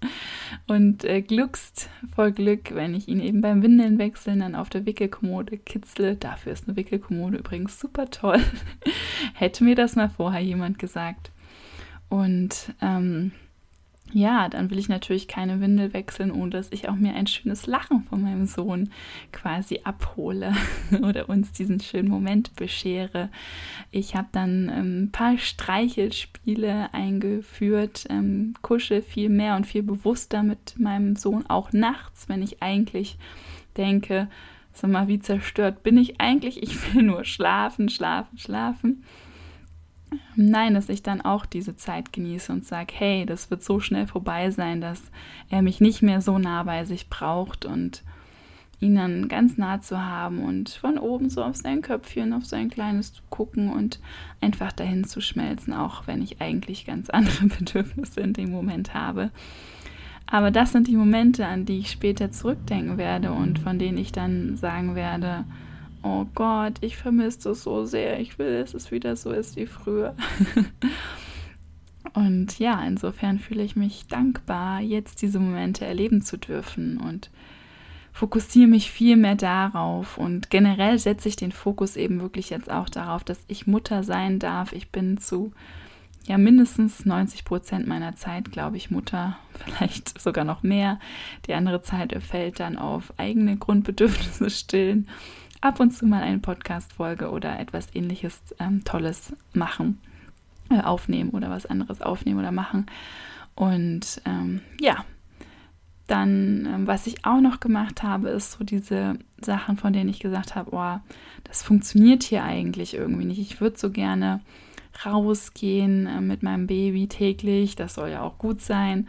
und äh, gluckst vor Glück, wenn ich ihn eben beim Windeln wechseln dann auf der Wickelkommode kitzle. Dafür ist eine Wickelkommode übrigens super toll. Hätte mir das mal vorher jemand gesagt. Und ähm, ja, dann will ich natürlich keine Windel wechseln, ohne dass ich auch mir ein schönes Lachen von meinem Sohn quasi abhole oder uns diesen schönen Moment beschere. Ich habe dann ähm, ein paar Streichelspiele eingeführt, ähm, kusche viel mehr und viel bewusster mit meinem Sohn, auch nachts, wenn ich eigentlich denke, sag mal, wie zerstört bin ich eigentlich? Ich will nur schlafen, schlafen, schlafen. Nein, dass ich dann auch diese Zeit genieße und sage, hey, das wird so schnell vorbei sein, dass er mich nicht mehr so nah bei sich braucht und ihn dann ganz nah zu haben und von oben so auf sein Köpfchen, auf sein kleines zu gucken und einfach dahin zu schmelzen, auch wenn ich eigentlich ganz andere Bedürfnisse in dem Moment habe. Aber das sind die Momente, an die ich später zurückdenken werde und von denen ich dann sagen werde, oh Gott, ich vermisse das so sehr. Ich will, dass es wieder so ist wie früher. und ja, insofern fühle ich mich dankbar, jetzt diese Momente erleben zu dürfen und fokussiere mich viel mehr darauf und generell setze ich den Fokus eben wirklich jetzt auch darauf, dass ich Mutter sein darf. Ich bin zu ja mindestens 90 Prozent meiner Zeit, glaube ich, Mutter, vielleicht sogar noch mehr. Die andere Zeit fällt dann auf eigene Grundbedürfnisse stillen, ab und zu mal eine Podcast-Folge oder etwas ähnliches ähm, Tolles machen, äh, aufnehmen oder was anderes aufnehmen oder machen. Und ähm, ja, dann, ähm, was ich auch noch gemacht habe, ist so diese Sachen, von denen ich gesagt habe, oh, das funktioniert hier eigentlich irgendwie nicht. Ich würde so gerne rausgehen äh, mit meinem Baby täglich. Das soll ja auch gut sein.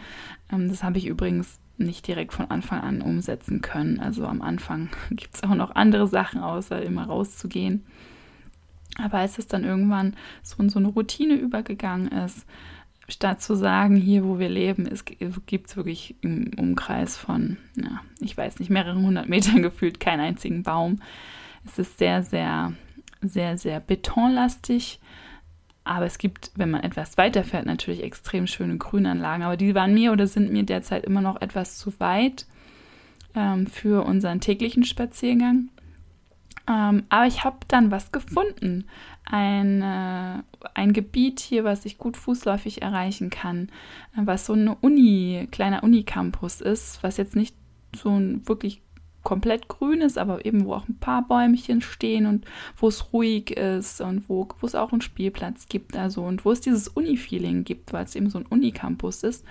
Ähm, das habe ich übrigens nicht direkt von Anfang an umsetzen können. Also am Anfang gibt es auch noch andere Sachen, außer immer rauszugehen. Aber als es dann irgendwann so in so eine Routine übergegangen ist, statt zu sagen, hier wo wir leben, gibt es wirklich im Umkreis von, ja, ich weiß nicht, mehreren hundert Metern gefühlt keinen einzigen Baum. Es ist sehr, sehr, sehr, sehr betonlastig. Aber es gibt, wenn man etwas weiterfährt, natürlich extrem schöne Grünanlagen. Aber die waren mir oder sind mir derzeit immer noch etwas zu weit ähm, für unseren täglichen Spaziergang. Ähm, aber ich habe dann was gefunden. Ein, äh, ein Gebiet hier, was ich gut fußläufig erreichen kann, äh, was so eine Uni, kleiner Unicampus ist, was jetzt nicht so ein wirklich komplett grün ist, aber eben wo auch ein paar Bäumchen stehen und wo es ruhig ist und wo, es auch einen Spielplatz gibt, also und wo es dieses Uni-Feeling gibt, weil es eben so ein Unicampus ist.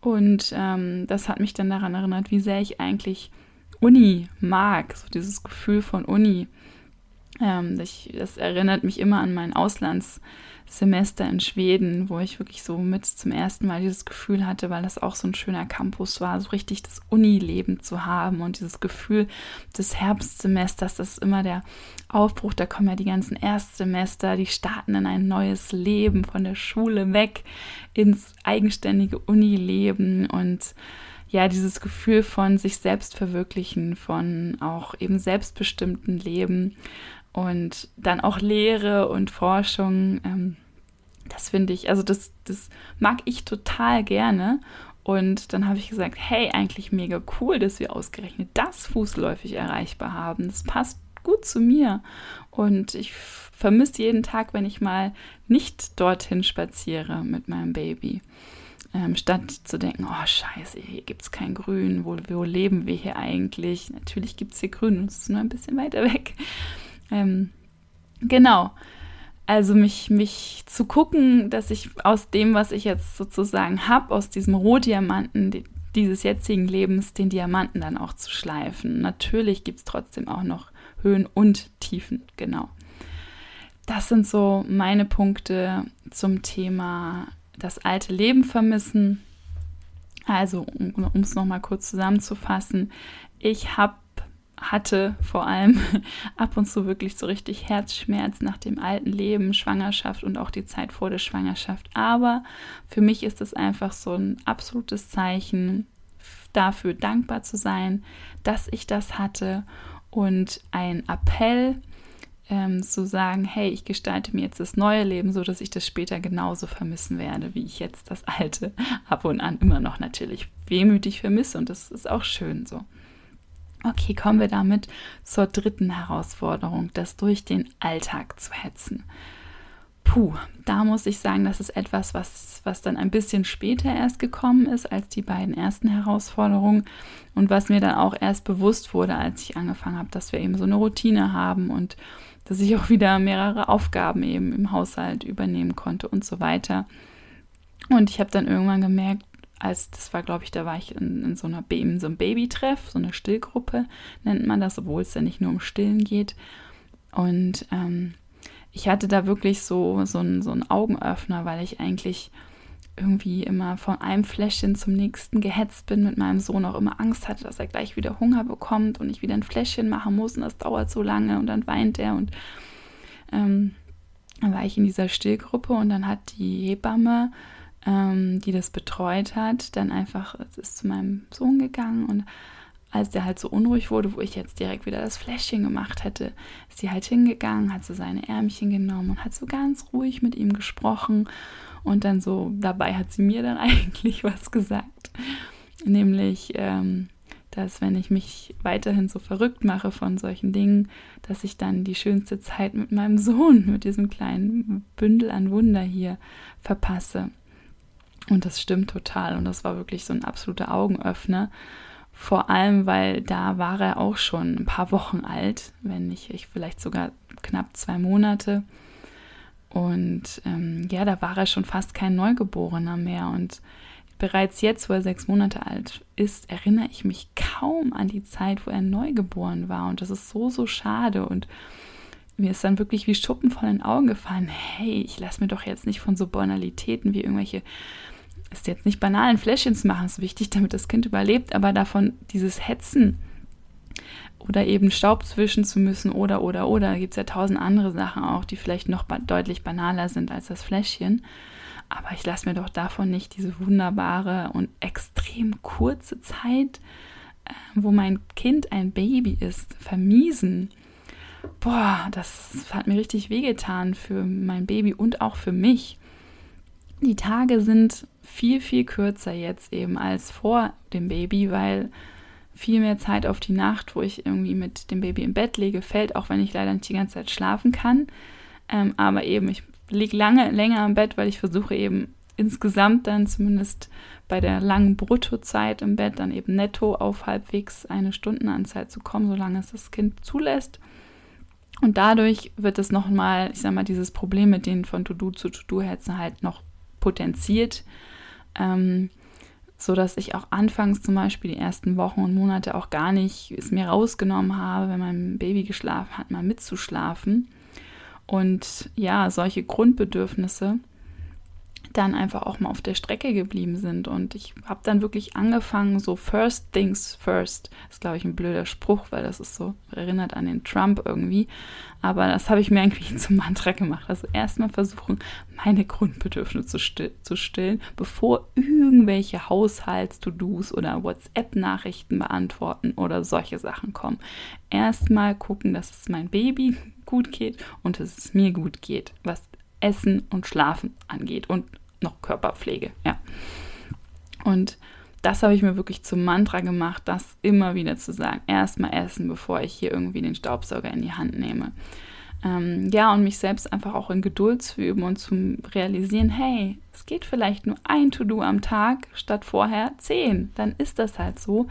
Und ähm, das hat mich dann daran erinnert, wie sehr ich eigentlich Uni mag, so dieses Gefühl von Uni. Ähm, ich, das erinnert mich immer an mein Auslandssemester in Schweden, wo ich wirklich so mit zum ersten Mal dieses Gefühl hatte, weil das auch so ein schöner Campus war, so richtig das Unileben zu haben und dieses Gefühl des Herbstsemesters, das ist immer der Aufbruch, da kommen ja die ganzen Erstsemester, die starten in ein neues Leben von der Schule weg ins eigenständige Unileben und ja, dieses Gefühl von sich selbst verwirklichen, von auch eben selbstbestimmten Leben und dann auch Lehre und Forschung. Ähm, das finde ich, also das, das mag ich total gerne. Und dann habe ich gesagt, hey, eigentlich mega cool, dass wir ausgerechnet das fußläufig erreichbar haben. Das passt gut zu mir. Und ich vermisse jeden Tag, wenn ich mal nicht dorthin spaziere mit meinem Baby. Ähm, statt zu denken, oh scheiße, hier gibt es kein Grün, wo, wo leben wir hier eigentlich? Natürlich gibt es hier Grün, es ist nur ein bisschen weiter weg. Ähm, genau. Also mich, mich zu gucken, dass ich aus dem, was ich jetzt sozusagen habe, aus diesem Rohdiamanten die, dieses jetzigen Lebens, den Diamanten dann auch zu schleifen. Natürlich gibt es trotzdem auch noch Höhen und Tiefen, genau. Das sind so meine Punkte zum Thema das alte Leben vermissen. Also, um es nochmal kurz zusammenzufassen, ich habe hatte vor allem ab und zu wirklich so richtig Herzschmerz nach dem alten Leben, Schwangerschaft und auch die Zeit vor der Schwangerschaft. Aber für mich ist es einfach so ein absolutes Zeichen dafür, dankbar zu sein, dass ich das hatte und ein Appell ähm, zu sagen, hey, ich gestalte mir jetzt das neue Leben so, dass ich das später genauso vermissen werde, wie ich jetzt das alte ab und an immer noch natürlich wehmütig vermisse und das ist auch schön so. Okay, kommen wir damit zur dritten Herausforderung, das durch den Alltag zu hetzen. Puh, da muss ich sagen, das ist etwas, was, was dann ein bisschen später erst gekommen ist als die beiden ersten Herausforderungen und was mir dann auch erst bewusst wurde, als ich angefangen habe, dass wir eben so eine Routine haben und dass ich auch wieder mehrere Aufgaben eben im Haushalt übernehmen konnte und so weiter. Und ich habe dann irgendwann gemerkt, als das war, glaube ich, da war ich in, in so einer in so einem Babytreff, so eine Stillgruppe nennt man das, obwohl es ja nicht nur um Stillen geht. Und ähm, ich hatte da wirklich so, so, ein, so einen Augenöffner, weil ich eigentlich irgendwie immer von einem Fläschchen zum nächsten gehetzt bin, mit meinem Sohn auch immer Angst hatte, dass er gleich wieder Hunger bekommt und ich wieder ein Fläschchen machen muss und das dauert so lange und dann weint er und ähm, dann war ich in dieser Stillgruppe und dann hat die Hebamme, ähm, die das betreut hat, dann einfach ist zu meinem Sohn gegangen und als der halt so unruhig wurde, wo ich jetzt direkt wieder das Fläschchen gemacht hätte, ist sie halt hingegangen, hat so seine Ärmchen genommen und hat so ganz ruhig mit ihm gesprochen. Und dann so, dabei hat sie mir dann eigentlich was gesagt. Nämlich, ähm, dass wenn ich mich weiterhin so verrückt mache von solchen Dingen, dass ich dann die schönste Zeit mit meinem Sohn, mit diesem kleinen Bündel an Wunder hier verpasse. Und das stimmt total. Und das war wirklich so ein absoluter Augenöffner. Vor allem, weil da war er auch schon ein paar Wochen alt, wenn nicht ich vielleicht sogar knapp zwei Monate. Und ähm, ja, da war er schon fast kein Neugeborener mehr. Und bereits jetzt, wo er sechs Monate alt ist, erinnere ich mich kaum an die Zeit, wo er neugeboren war. Und das ist so, so schade. Und mir ist dann wirklich wie Schuppen von den Augen gefallen. Hey, ich lasse mir doch jetzt nicht von so Banalitäten wie irgendwelche ist jetzt nicht banalen Fläschchen zu machen, ist wichtig, damit das Kind überlebt, aber davon dieses Hetzen oder eben Staub zwischen zu müssen oder, oder, oder, gibt es ja tausend andere Sachen auch, die vielleicht noch ba deutlich banaler sind als das Fläschchen. Aber ich lasse mir doch davon nicht diese wunderbare und extrem kurze Zeit, äh, wo mein Kind ein Baby ist, vermiesen. Boah, das hat mir richtig wehgetan für mein Baby und auch für mich. Die Tage sind viel, viel kürzer jetzt eben als vor dem Baby, weil viel mehr Zeit auf die Nacht, wo ich irgendwie mit dem Baby im Bett lege, fällt, auch wenn ich leider nicht die ganze Zeit schlafen kann. Ähm, aber eben, ich liege lange, länger im Bett, weil ich versuche eben insgesamt dann zumindest bei der langen Bruttozeit im Bett dann eben netto auf halbwegs eine Stundenanzahl zu kommen, solange es das Kind zulässt. Und dadurch wird es nochmal, ich sag mal, dieses Problem mit den von To-Do zu To-Do-Hetzen halt noch potenziert, ähm, so dass ich auch anfangs zum Beispiel die ersten Wochen und Monate auch gar nicht es mir rausgenommen habe, wenn mein Baby geschlafen hat, mal mitzuschlafen. Und ja, solche Grundbedürfnisse dann einfach auch mal auf der Strecke geblieben sind. Und ich habe dann wirklich angefangen, so First Things First. Ist, glaube ich, ein blöder Spruch, weil das ist so, erinnert an den Trump irgendwie. Aber das habe ich mir irgendwie zum Mantra gemacht. Also erstmal versuchen, meine Grundbedürfnisse zu, still, zu stillen, bevor irgendwelche Haushalts-To-Dos oder WhatsApp-Nachrichten beantworten oder solche Sachen kommen. Erstmal gucken, dass es mein Baby gut geht und dass es mir gut geht, was Essen und Schlafen angeht und noch Körperpflege, ja. Und das habe ich mir wirklich zum Mantra gemacht, das immer wieder zu sagen. Erstmal essen, bevor ich hier irgendwie den Staubsauger in die Hand nehme. Ähm, ja, und mich selbst einfach auch in Geduld zu üben und zu realisieren, hey, es geht vielleicht nur ein To-Do am Tag statt vorher zehn. Dann ist das halt so.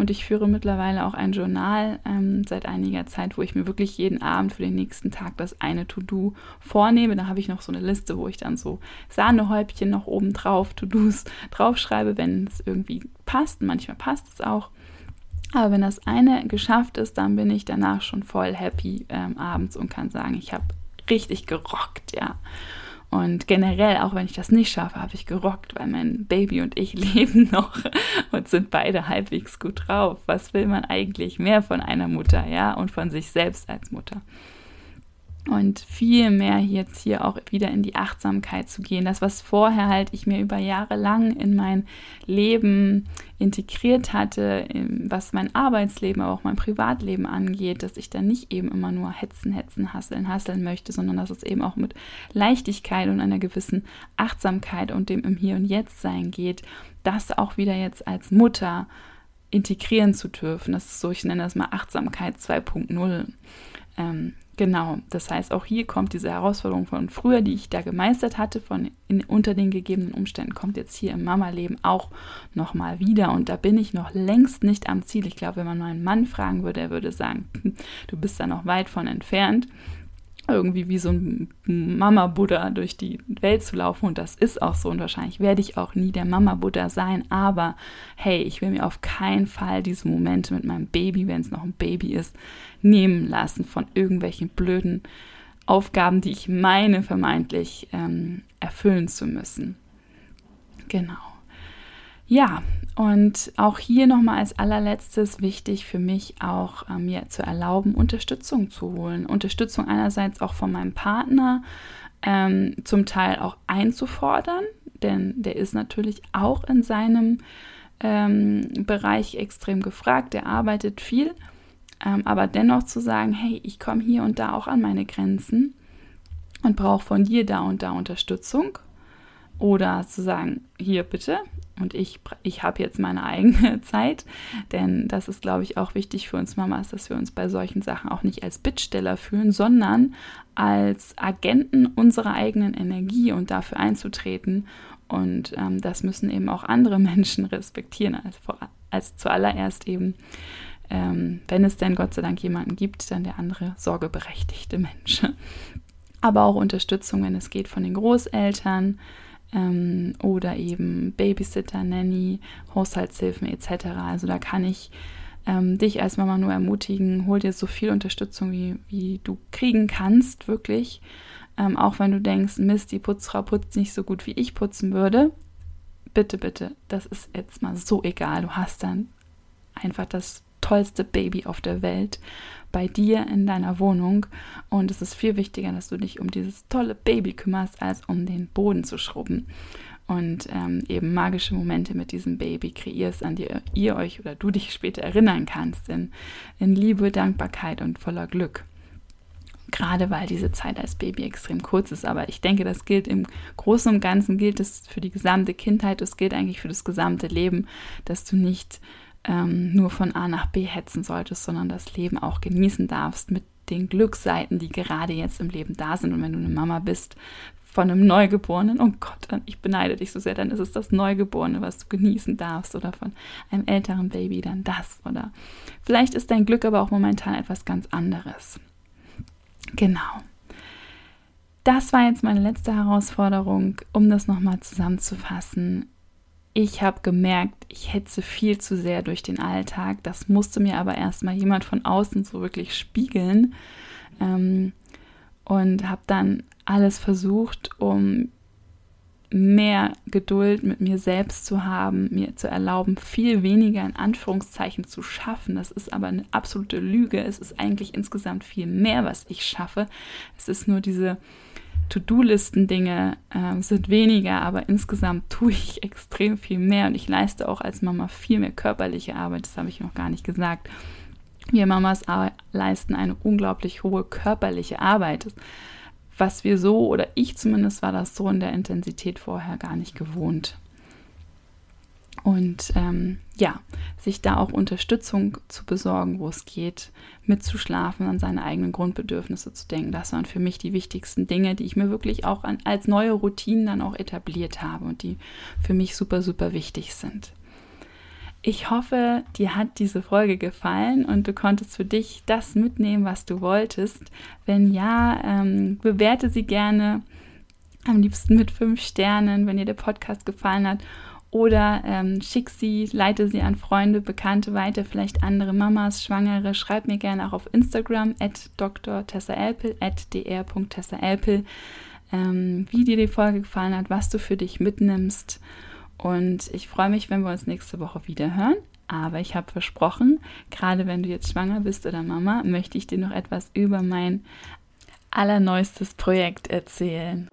Und ich führe mittlerweile auch ein Journal ähm, seit einiger Zeit, wo ich mir wirklich jeden Abend für den nächsten Tag das eine To-Do vornehme. Da habe ich noch so eine Liste, wo ich dann so Sahnehäubchen noch oben drauf, To-Dos draufschreibe, wenn es irgendwie passt. Manchmal passt es auch. Aber wenn das eine geschafft ist, dann bin ich danach schon voll happy ähm, abends und kann sagen, ich habe richtig gerockt, ja. Und generell, auch wenn ich das nicht schaffe, habe ich gerockt, weil mein Baby und ich leben noch und sind beide halbwegs gut drauf. Was will man eigentlich mehr von einer Mutter, ja, und von sich selbst als Mutter? Und viel mehr jetzt hier auch wieder in die Achtsamkeit zu gehen. Das, was vorher halt ich mir über Jahre lang in mein Leben integriert hatte, was mein Arbeitsleben, aber auch mein Privatleben angeht, dass ich da nicht eben immer nur hetzen, hetzen, hasseln, hasseln möchte, sondern dass es eben auch mit Leichtigkeit und einer gewissen Achtsamkeit und dem im Hier und Jetzt sein geht, das auch wieder jetzt als Mutter integrieren zu dürfen. Das ist so, ich nenne das mal Achtsamkeit 2.0. Ähm, Genau, das heißt, auch hier kommt diese Herausforderung von früher, die ich da gemeistert hatte, von in, unter den gegebenen Umständen, kommt jetzt hier im Mama-Leben auch nochmal wieder. Und da bin ich noch längst nicht am Ziel. Ich glaube, wenn man meinen Mann fragen würde, er würde sagen, du bist da noch weit von entfernt irgendwie wie so ein Mama-Buddha durch die Welt zu laufen. Und das ist auch so. Und wahrscheinlich werde ich auch nie der Mama-Buddha sein. Aber hey, ich will mir auf keinen Fall diese Momente mit meinem Baby, wenn es noch ein Baby ist, nehmen lassen von irgendwelchen blöden Aufgaben, die ich meine, vermeintlich ähm, erfüllen zu müssen. Genau. Ja, und auch hier nochmal als allerletztes wichtig für mich auch äh, mir zu erlauben, Unterstützung zu holen. Unterstützung einerseits auch von meinem Partner, ähm, zum Teil auch einzufordern, denn der ist natürlich auch in seinem ähm, Bereich extrem gefragt, der arbeitet viel, ähm, aber dennoch zu sagen, hey, ich komme hier und da auch an meine Grenzen und brauche von dir da und da Unterstützung. Oder zu sagen, hier bitte, und ich, ich habe jetzt meine eigene Zeit, denn das ist, glaube ich, auch wichtig für uns Mamas, dass wir uns bei solchen Sachen auch nicht als Bittsteller fühlen, sondern als Agenten unserer eigenen Energie und dafür einzutreten. Und ähm, das müssen eben auch andere Menschen respektieren, als, als zuallererst eben, ähm, wenn es denn Gott sei Dank jemanden gibt, dann der andere sorgeberechtigte Mensch. Aber auch Unterstützung, wenn es geht von den Großeltern, ähm, oder eben Babysitter, Nanny, Haushaltshilfen etc. Also da kann ich ähm, dich als Mama nur ermutigen, hol dir so viel Unterstützung, wie, wie du kriegen kannst, wirklich. Ähm, auch wenn du denkst, Mist, die Putzfrau putzt nicht so gut, wie ich putzen würde. Bitte, bitte, das ist jetzt mal so egal. Du hast dann einfach das tollste Baby auf der Welt bei dir in deiner Wohnung. Und es ist viel wichtiger, dass du dich um dieses tolle Baby kümmerst, als um den Boden zu schrubben. Und ähm, eben magische Momente mit diesem Baby kreierst, an die ihr euch oder du dich später erinnern kannst, in, in Liebe, Dankbarkeit und voller Glück gerade weil diese Zeit als Baby extrem kurz ist. Aber ich denke, das gilt im Großen und Ganzen, gilt es für die gesamte Kindheit, es gilt eigentlich für das gesamte Leben, dass du nicht ähm, nur von A nach B hetzen solltest, sondern das Leben auch genießen darfst mit den Glücksseiten, die gerade jetzt im Leben da sind. Und wenn du eine Mama bist von einem Neugeborenen, oh Gott, ich beneide dich so sehr, dann ist es das Neugeborene, was du genießen darfst. Oder von einem älteren Baby dann das. Oder vielleicht ist dein Glück aber auch momentan etwas ganz anderes. Genau. Das war jetzt meine letzte Herausforderung, um das nochmal zusammenzufassen ich habe gemerkt, ich hetze viel zu sehr durch den Alltag. Das musste mir aber erstmal jemand von außen so wirklich spiegeln. Ähm, und habe dann alles versucht, um mehr Geduld mit mir selbst zu haben, mir zu erlauben, viel weniger in Anführungszeichen zu schaffen. Das ist aber eine absolute Lüge. Es ist eigentlich insgesamt viel mehr, was ich schaffe. Es ist nur diese To-Do-Listen-Dinge äh, sind weniger, aber insgesamt tue ich extrem viel mehr und ich leiste auch als Mama viel mehr körperliche Arbeit, das habe ich noch gar nicht gesagt. Wir Mamas leisten eine unglaublich hohe körperliche Arbeit, was wir so, oder ich zumindest war das so in der Intensität vorher gar nicht gewohnt. Und ähm, ja, sich da auch Unterstützung zu besorgen, wo es geht, mitzuschlafen, an seine eigenen Grundbedürfnisse zu denken. Das waren für mich die wichtigsten Dinge, die ich mir wirklich auch an, als neue Routinen dann auch etabliert habe und die für mich super, super wichtig sind. Ich hoffe, dir hat diese Folge gefallen und du konntest für dich das mitnehmen, was du wolltest. Wenn ja, ähm, bewerte sie gerne am liebsten mit fünf Sternen, wenn dir der Podcast gefallen hat oder ähm, schick sie, leite sie an Freunde, Bekannte weiter, vielleicht andere Mamas, Schwangere. Schreib mir gerne auch auf Instagram at Dr. Tessa Elpel, at dr.tessaelpel, ähm, wie dir die Folge gefallen hat, was du für dich mitnimmst. Und ich freue mich, wenn wir uns nächste Woche wieder hören. Aber ich habe versprochen, gerade wenn du jetzt schwanger bist oder Mama, möchte ich dir noch etwas über mein allerneuestes Projekt erzählen.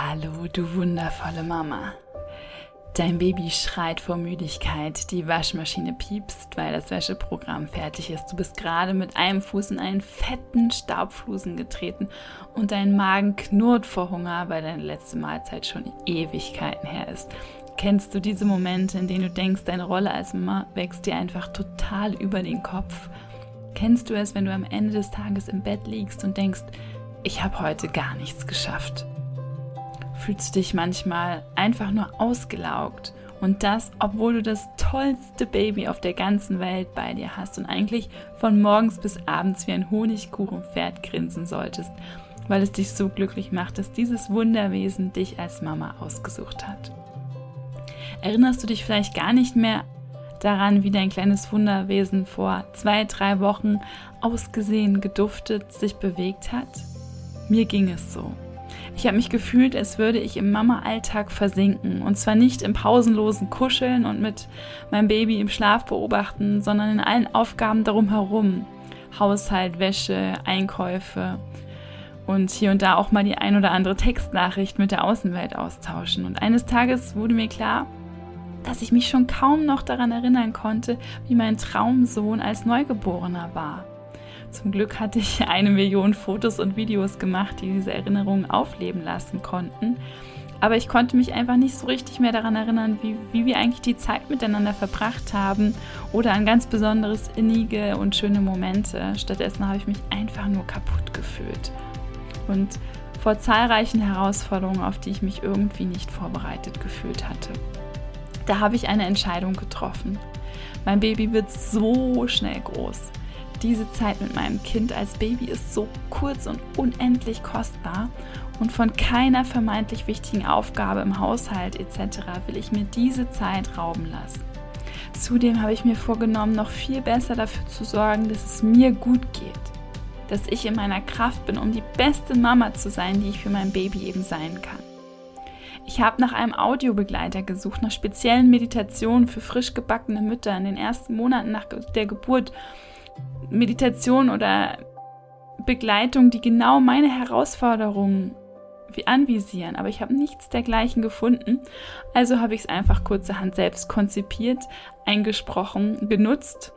Hallo, du wundervolle Mama. Dein Baby schreit vor Müdigkeit, die Waschmaschine piepst, weil das Wäscheprogramm fertig ist. Du bist gerade mit einem Fuß in einen fetten Staubflusen getreten und dein Magen knurrt vor Hunger, weil deine letzte Mahlzeit schon Ewigkeiten her ist. Kennst du diese Momente, in denen du denkst, deine Rolle als Mama wächst dir einfach total über den Kopf? Kennst du es, wenn du am Ende des Tages im Bett liegst und denkst, ich habe heute gar nichts geschafft? Fühlst du dich manchmal einfach nur ausgelaugt. Und das, obwohl du das tollste Baby auf der ganzen Welt bei dir hast und eigentlich von morgens bis abends wie ein Honigkuchenpferd grinsen solltest, weil es dich so glücklich macht, dass dieses Wunderwesen dich als Mama ausgesucht hat. Erinnerst du dich vielleicht gar nicht mehr daran, wie dein kleines Wunderwesen vor zwei, drei Wochen ausgesehen, geduftet, sich bewegt hat? Mir ging es so. Ich habe mich gefühlt, als würde ich im Mama-Alltag versinken. Und zwar nicht im pausenlosen Kuscheln und mit meinem Baby im Schlaf beobachten, sondern in allen Aufgaben darum herum. Haushalt, Wäsche, Einkäufe und hier und da auch mal die ein oder andere Textnachricht mit der Außenwelt austauschen. Und eines Tages wurde mir klar, dass ich mich schon kaum noch daran erinnern konnte, wie mein Traumsohn als Neugeborener war. Zum Glück hatte ich eine Million Fotos und Videos gemacht, die diese Erinnerungen aufleben lassen konnten. Aber ich konnte mich einfach nicht so richtig mehr daran erinnern, wie, wie wir eigentlich die Zeit miteinander verbracht haben oder an ganz besonderes innige und schöne Momente. Stattdessen habe ich mich einfach nur kaputt gefühlt. Und vor zahlreichen Herausforderungen, auf die ich mich irgendwie nicht vorbereitet gefühlt hatte. Da habe ich eine Entscheidung getroffen. Mein Baby wird so schnell groß. Diese Zeit mit meinem Kind als Baby ist so kurz und unendlich kostbar und von keiner vermeintlich wichtigen Aufgabe im Haushalt etc. will ich mir diese Zeit rauben lassen. Zudem habe ich mir vorgenommen, noch viel besser dafür zu sorgen, dass es mir gut geht. Dass ich in meiner Kraft bin, um die beste Mama zu sein, die ich für mein Baby eben sein kann. Ich habe nach einem Audiobegleiter gesucht, nach speziellen Meditationen für frisch gebackene Mütter in den ersten Monaten nach der Geburt. Meditation oder Begleitung, die genau meine Herausforderungen anvisieren, aber ich habe nichts dergleichen gefunden. Also habe ich es einfach kurzerhand selbst konzipiert, eingesprochen, genutzt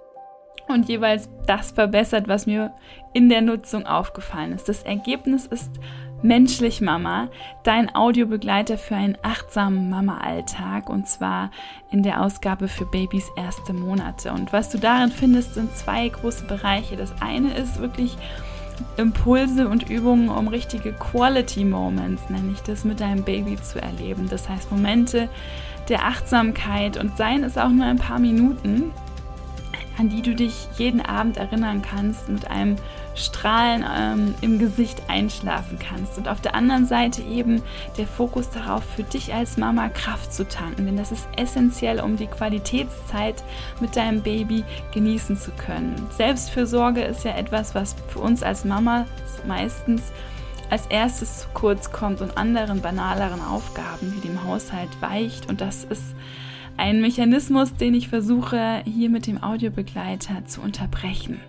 und jeweils das verbessert, was mir in der Nutzung aufgefallen ist. Das Ergebnis ist Menschlich Mama, dein Audiobegleiter für einen achtsamen Mama-Alltag und zwar in der Ausgabe für Babys erste Monate. Und was du darin findest, sind zwei große Bereiche. Das eine ist wirklich Impulse und Übungen, um richtige Quality Moments, nenne ich das, mit deinem Baby zu erleben. Das heißt Momente der Achtsamkeit und seien es auch nur ein paar Minuten, an die du dich jeden Abend erinnern kannst, mit einem Strahlen ähm, im Gesicht einschlafen kannst. Und auf der anderen Seite eben der Fokus darauf, für dich als Mama Kraft zu tanken. Denn das ist essentiell, um die Qualitätszeit mit deinem Baby genießen zu können. Selbstfürsorge ist ja etwas, was für uns als Mama meistens als erstes zu kurz kommt und anderen banaleren Aufgaben wie dem Haushalt weicht. Und das ist ein Mechanismus, den ich versuche hier mit dem Audiobegleiter zu unterbrechen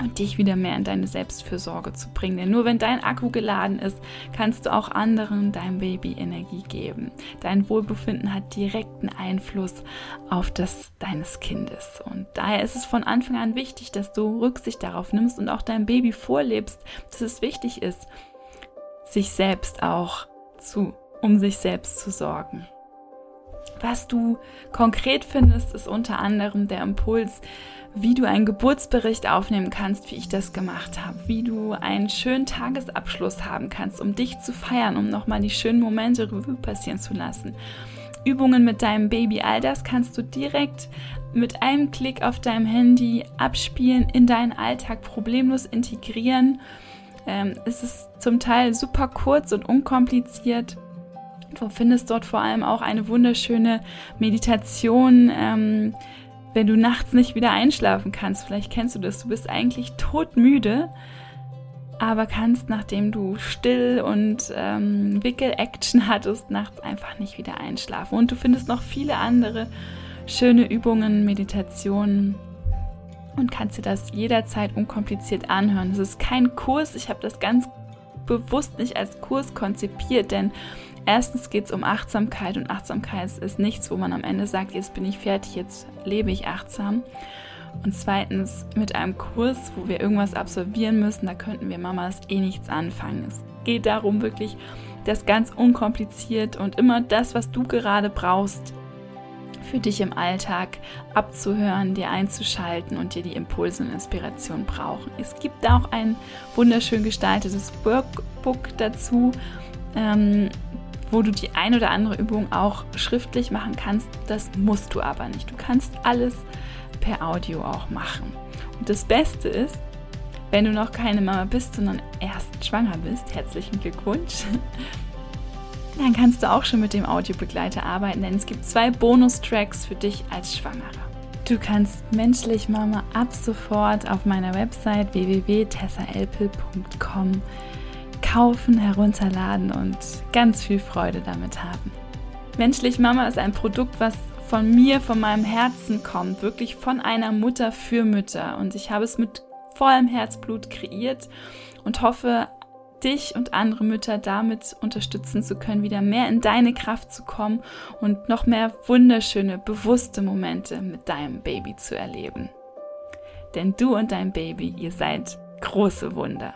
und dich wieder mehr in deine Selbstfürsorge zu bringen. Denn nur wenn dein Akku geladen ist, kannst du auch anderen deinem Baby Energie geben. Dein Wohlbefinden hat direkten Einfluss auf das deines Kindes. Und daher ist es von Anfang an wichtig, dass du Rücksicht darauf nimmst und auch deinem Baby vorlebst, dass es wichtig ist, sich selbst auch zu, um sich selbst zu sorgen. Was du konkret findest, ist unter anderem der Impuls, wie du einen Geburtsbericht aufnehmen kannst, wie ich das gemacht habe, wie du einen schönen Tagesabschluss haben kannst, um dich zu feiern, um nochmal die schönen Momente Revue passieren zu lassen. Übungen mit deinem Baby, all das kannst du direkt mit einem Klick auf deinem Handy abspielen, in deinen Alltag problemlos integrieren. Ähm, es ist zum Teil super kurz und unkompliziert. Du findest dort vor allem auch eine wunderschöne Meditation. Ähm, wenn du nachts nicht wieder einschlafen kannst, vielleicht kennst du das, du bist eigentlich todmüde, aber kannst, nachdem du still und ähm, Wickel-Action hattest, nachts einfach nicht wieder einschlafen. Und du findest noch viele andere schöne Übungen, Meditationen und kannst dir das jederzeit unkompliziert anhören. Es ist kein Kurs, ich habe das ganz bewusst nicht als Kurs konzipiert, denn Erstens geht es um Achtsamkeit und Achtsamkeit ist nichts, wo man am Ende sagt, jetzt bin ich fertig, jetzt lebe ich achtsam. Und zweitens mit einem Kurs, wo wir irgendwas absolvieren müssen, da könnten wir Mamas eh nichts anfangen. Es geht darum, wirklich das ganz unkompliziert und immer das, was du gerade brauchst, für dich im Alltag abzuhören, dir einzuschalten und dir die Impulse und Inspiration brauchen. Es gibt auch ein wunderschön gestaltetes Workbook dazu, ähm, wo du die ein oder andere Übung auch schriftlich machen kannst. Das musst du aber nicht. Du kannst alles per Audio auch machen. Und das Beste ist, wenn du noch keine Mama bist, sondern erst schwanger bist, herzlichen Glückwunsch, dann kannst du auch schon mit dem Audiobegleiter arbeiten, denn es gibt zwei Bonustracks für dich als Schwangere. Du kannst Menschlich Mama ab sofort auf meiner Website www.tessaelpel.com kaufen, herunterladen und ganz viel Freude damit haben. Menschlich Mama ist ein Produkt, was von mir, von meinem Herzen kommt, wirklich von einer Mutter für Mütter. Und ich habe es mit vollem Herzblut kreiert und hoffe, dich und andere Mütter damit unterstützen zu können, wieder mehr in deine Kraft zu kommen und noch mehr wunderschöne, bewusste Momente mit deinem Baby zu erleben. Denn du und dein Baby, ihr seid große Wunder.